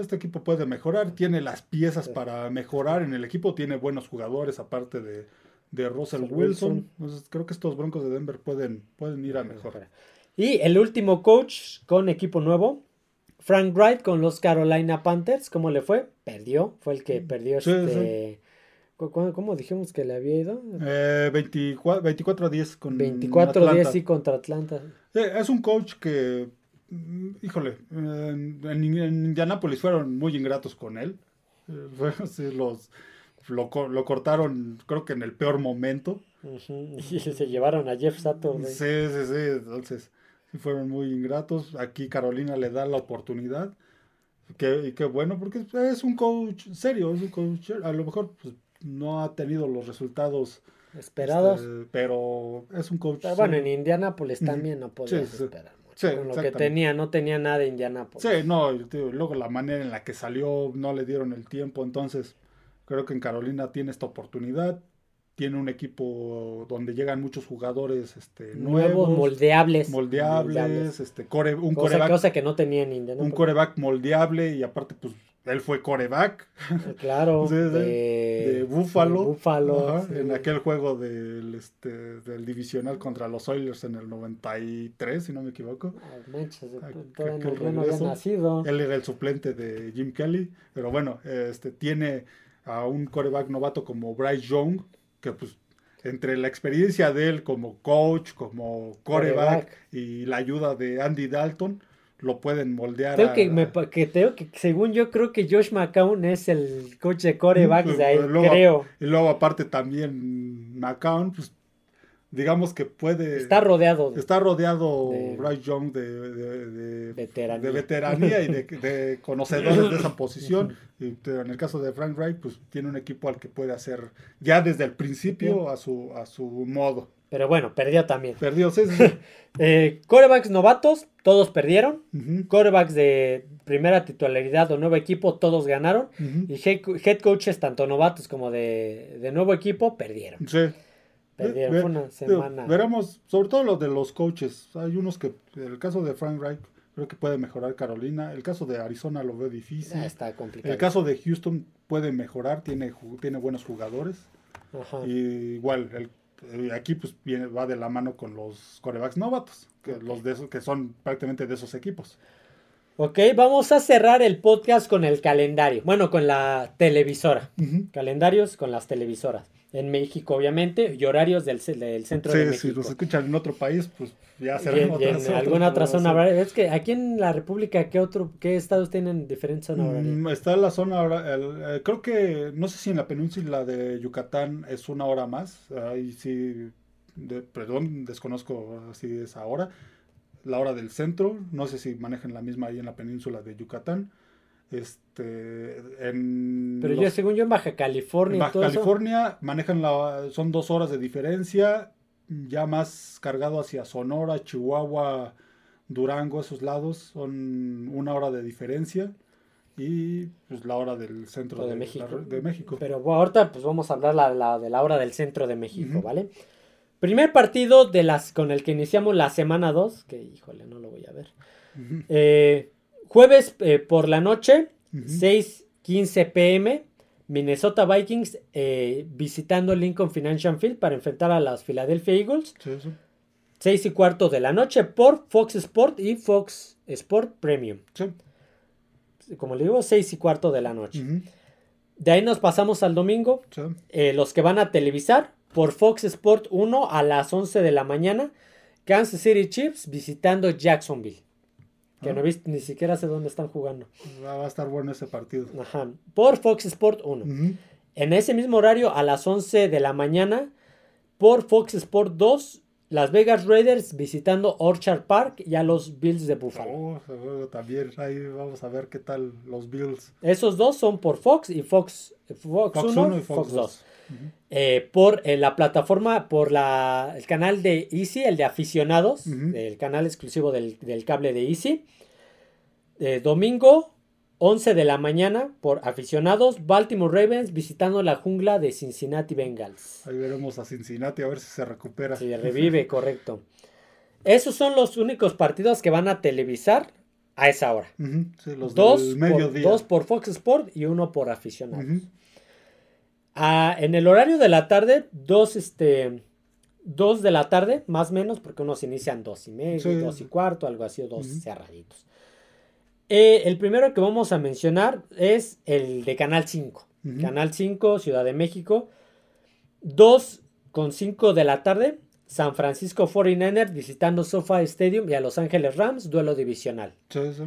este equipo puede mejorar tiene las piezas Sí. para mejorar en el equipo tiene buenos jugadores aparte de, de Russell Wilson. Wilson. entonces creo que estos Broncos de Denver pueden pueden ir a mejor Y el último coach con equipo nuevo, Frank Wright con los Carolina Panthers. ¿Cómo le fue? Perdió. Fue el que perdió Sí, este. ¿cu- cu- ¿Cómo dijimos que le había ido? Eh, 24, 24 a 10 con 24 Atlanta. días sí contra Atlanta. Sí, es un coach que, mm, híjole, en, en, Indianápolis fueron muy ingratos con él. Eh, [LAUGHS] sí, los, lo, co- lo cortaron, creo que en el peor momento. Ujú, Y se llevaron a Jeff Saturday. Sí, sí, sí. Entonces, fueron muy ingratos. Aquí Carolina le da la oportunidad. Que, y qué bueno, porque es un coach serio, es un coach. A lo mejor pues, no ha tenido los resultados Esperados. este, pero es un coach. Pero bueno, en serio. Indianápolis Ujú. también no podías Sí, sí. esperar mucho. Sí, con lo que tenía, no tenía nada de Indianápolis. Sí, no, digo, luego la manera en la que salió no le dieron el tiempo, entonces creo que en Carolina tiene esta oportunidad, tiene un equipo donde llegan muchos jugadores este, Nuevos, nuevos, moldeables. moldeables, este, core, un Cosa, coreback, cosa que no tenía en un Indianápolis. coreback moldeable y aparte pues él fue coreback Claro. [LAUGHS] Sí, sí, de, de Buffalo, de sí. en aquel juego del, este, del divisional contra los Oilers en el 93, si no me equivoco. Ay, manches, no, había nacido. Él era el suplente de Jim Kelly, pero bueno, este tiene a un coreback novato como Bryce Young, que pues entre la experiencia de él como coach, como coreback y la ayuda de Andy Dalton, lo pueden moldear. Creo a- que, me, que, tengo que, según yo, creo que Josh McCown es el coach de corebacks de ahí, Pues, luego- creo. Y luego aparte también McCown, pues digamos que puede... Está rodeado de Está rodeado de- Bryce Young de, de- veteranía. de veteranía y [LAUGHS] de, conocedores de esa posición. [LAUGHS] Y en el caso de Frank Wright, pues tiene un equipo al que puede hacer ya desde el principio a su, a su modo. Pero bueno, perdió también. Perdió, sí, sí, sí. [LAUGHS] Eh, corebacks novatos, todos perdieron. Ujú, Corebacks de primera titularidad o nuevo equipo, todos ganaron. Y head, head coaches, tanto novatos como de, de nuevo equipo, perdieron. Sí, Perdieron, Ve- una digo, semana. veremos, sobre todo lo de los coaches. Hay unos que, el caso de Frank Reich, creo que puede mejorar Carolina. El caso de Arizona lo veo difícil. Ah, está complicado. El caso de Houston puede mejorar, tiene, tiene buenos jugadores. Ajá. Y igual, el, eh, aquí pues viene, va de la mano con los corebacks novatos, que, los de esos, que son prácticamente de esos equipos. Ok, vamos a cerrar el podcast con el calendario. Bueno, con la televisora. Calendarios con las televisoras. En México, obviamente, y horarios del, del centro de Sí, México. si nos escuchan en otro país, pues ya Y será en, y en alguna otra zona horaria. Es que aquí en la República, ¿qué otro, qué estados tienen diferente zona horaria? Mm, Está la zona, el- eh, creo que, no sé si en la península de Yucatán es una hora más, ahí sí, de- perdón, desconozco si es ahora, la hora del centro, no sé si manejan la misma ahí en la península de Yucatán, este, en Pero los- yo, según yo, en Baja California en Baja todo eso, California manejan la, son dos horas de diferencia, ya más cargado hacia Sonora, Chihuahua, Durango, esos lados, son una hora de diferencia y pues la hora del centro de de, México. la- de México. Pero bueno, ahorita pues vamos a hablar la, la- de la hora del centro de México. ¿vale? Primer partido de las con el que iniciamos la semana 2, que híjole, no lo voy a ver. Eh, jueves eh, por la noche, ujú. 6:15 pm, Minnesota Vikings eh, visitando Lincoln Financial Field para enfrentar a las Philadelphia Eagles. Sí, sí. 6 y cuarto de la noche por Fox Sport y Fox Sport Premium. Sí. Como le digo, 6 y cuarto de la noche. De ahí nos pasamos al domingo. eh, los que van a televisar por Fox Sport 1 a las 11 de la mañana. Kansas City Chiefs visitando Jacksonville. Que no he visto, ni siquiera sé dónde están jugando. Va a estar bueno ese partido. Ajá. Por Fox Sport 1. Ujú, En ese mismo horario, a las 11 de la mañana, por Fox Sport 2, Las Vegas Raiders visitando Orchard Park y a los Bills de Buffalo. Oh, también, ahí vamos a ver qué tal los Bills. Esos dos son por Fox y Fox, Fox, Fox 1 1 y y Fox, Fox 2. 2. Eh, por eh, la plataforma, por la, el canal de Easy, el de aficionados, el canal exclusivo del, del cable de Easy. Eh, domingo, 11 de la mañana, por aficionados, Baltimore Ravens visitando la jungla de Cincinnati Bengals. Ahí veremos a Cincinnati a ver si se recupera. Si revive, [LAUGHS] correcto. Esos son los únicos partidos que van a televisar a esa hora. Ujú, sí, los Dos del por, mediodía. dos por Fox Sport y uno por aficionados. Ah, en el horario de la tarde, dos, este, dos de la tarde, más o menos, porque unos inician dos y medio, Sí. dos y cuarto, algo así, o dos cerraditos. Eh, el primero que vamos a mencionar es el de Canal 5. Ujú. Canal 5, Ciudad de México. 2 con 5 de la tarde, San Francisco 49ers visitando SoFi Stadium y a Los Ángeles Rams, duelo divisional. Sí, sí.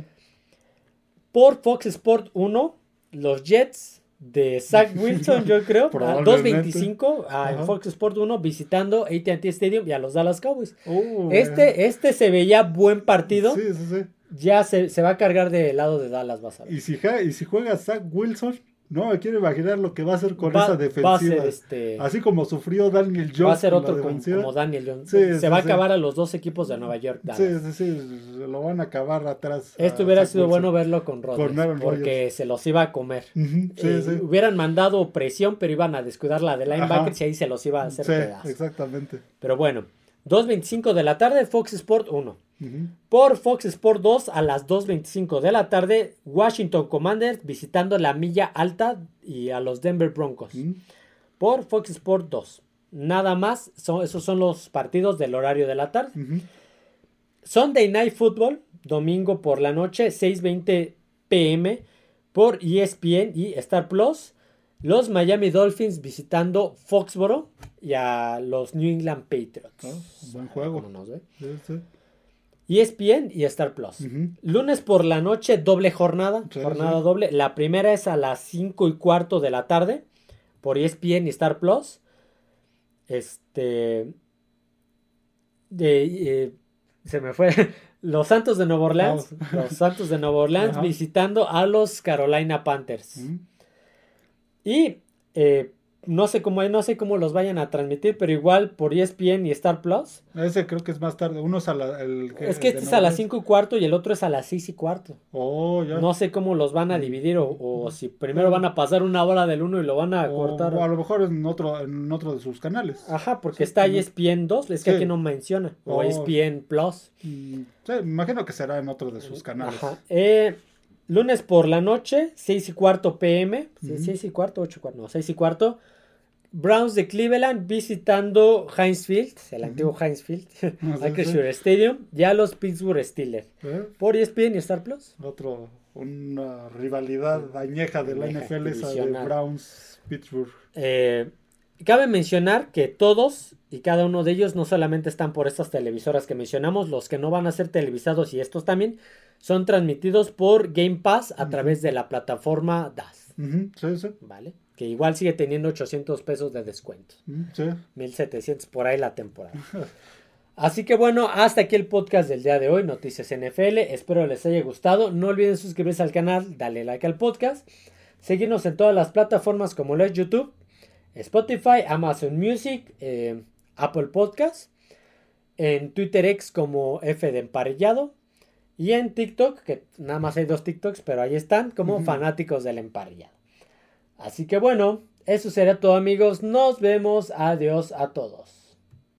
Por Fox Sport 1, los Jets de Zach Wilson, yo creo, [LAUGHS] a Probablemente. 2.25 a- Ajá. Fox Sport 1 visitando AT&T Stadium y a los Dallas Cowboys. Uh, Este, este se veía buen partido, Sí, sí, sí. ya se, se va a cargar del lado de Dallas, vas a ver. Y si, y si juega Zach Wilson, no me quiero imaginar lo que va a hacer con Va- esa va a defensiva. ser este, Así como sufrió Daniel Jones. va a ser otro como, Daniel Jones. Sí, se sí, va a sí. acabar a los dos equipos de Nueva York. Sí, Dallas. sí, sí, lo van a acabar atrás. Esto hubiera sido Wilson. bueno verlo con Rodgers, Con porque se los iba a comer. Eh, sí. Hubieran mandado presión, pero iban a descuidar la de linebackers Ajá. y ahí se los iba a hacer pedazos. exactamente. Pero bueno, 2.25 de la tarde, Fox Sport 1. Ujú. Por Fox Sport 2 a las 2.25 de la tarde, Washington Commanders visitando la milla alta y a los Denver Broncos. Por Fox Sport 2. Nada más, son, esos son los partidos del horario de la tarde. Sunday Night Football, domingo por la noche, 6.20 pm por ESPN y Star Plus. Los Miami Dolphins visitando Foxboro y a los New England Patriots. Ah, buen juego. ¿Cómo nos ve? Sí, sí. ESPN y Star Plus. Lunes por la noche, doble jornada. Sí, jornada doble. La primera es a las 5 y cuarto de la tarde. Por E ESPN y Star Plus. Este. De, eh, se me fue. [LAUGHS] Los Santos de Nueva Orleans. Los Santos de Nueva Orleans [LAUGHS] visitando a los Carolina Panthers. Y eh, no sé cómo no sé cómo los vayan a transmitir, pero igual por ESPN y Star Plus. Ese creo que es más tarde. Uno es a la, el, Es que este es a las 5 y cuarto y el otro es a las 6 y cuarto. Oh, ya. No sé cómo los van a dividir o, o si primero van a pasar una hora del uno y lo van a o, cortar. o a lo mejor en otro, en otro de sus canales. Ajá, porque Sí, está no. ESPN 2, es que Sí. aquí no menciona. O Oh. ESPN Plus. Mm, sí, me imagino que será en otro de sus canales. Ajá. Eh, lunes por la noche, 6 y cuarto pm. Sí, Ujú. 6 y cuarto, 8 y cuarto. No, 6 y cuarto. Browns de Cleveland visitando Heinz Field, el antiguo Heinz Field, [LAUGHS] Ah, sí, Acrisure Stadium, ya los Pittsburgh Steelers. ¿Eh? Por ESPN y Star Plus. Otro, una rivalidad añeja de la NFL, esa de. Browns Pittsburgh. Eh, cabe mencionar que todos y cada uno de ellos no solamente están por estas televisoras que mencionamos, los que no van a ser televisados y estos también son transmitidos por Game Pass a través de la plataforma DAS, sí, sí. ¿vale? Que igual sigue teniendo 800 pesos de descuento, sí. 1700 por ahí la temporada. [LAUGHS] Así que bueno, hasta aquí el podcast del día de hoy, Noticias NFL. Espero les haya gustado. No olviden suscribirse al canal, darle like al podcast, seguirnos en todas las plataformas como lo es YouTube, Spotify, Amazon Music, eh, Apple Podcast, en Twitter X como F de Emparrillado y en TikTok, que nada más hay dos TikToks, pero ahí están como fanáticos del emparrillado. Así que bueno, eso será todo amigos. Nos vemos. Adiós a todos.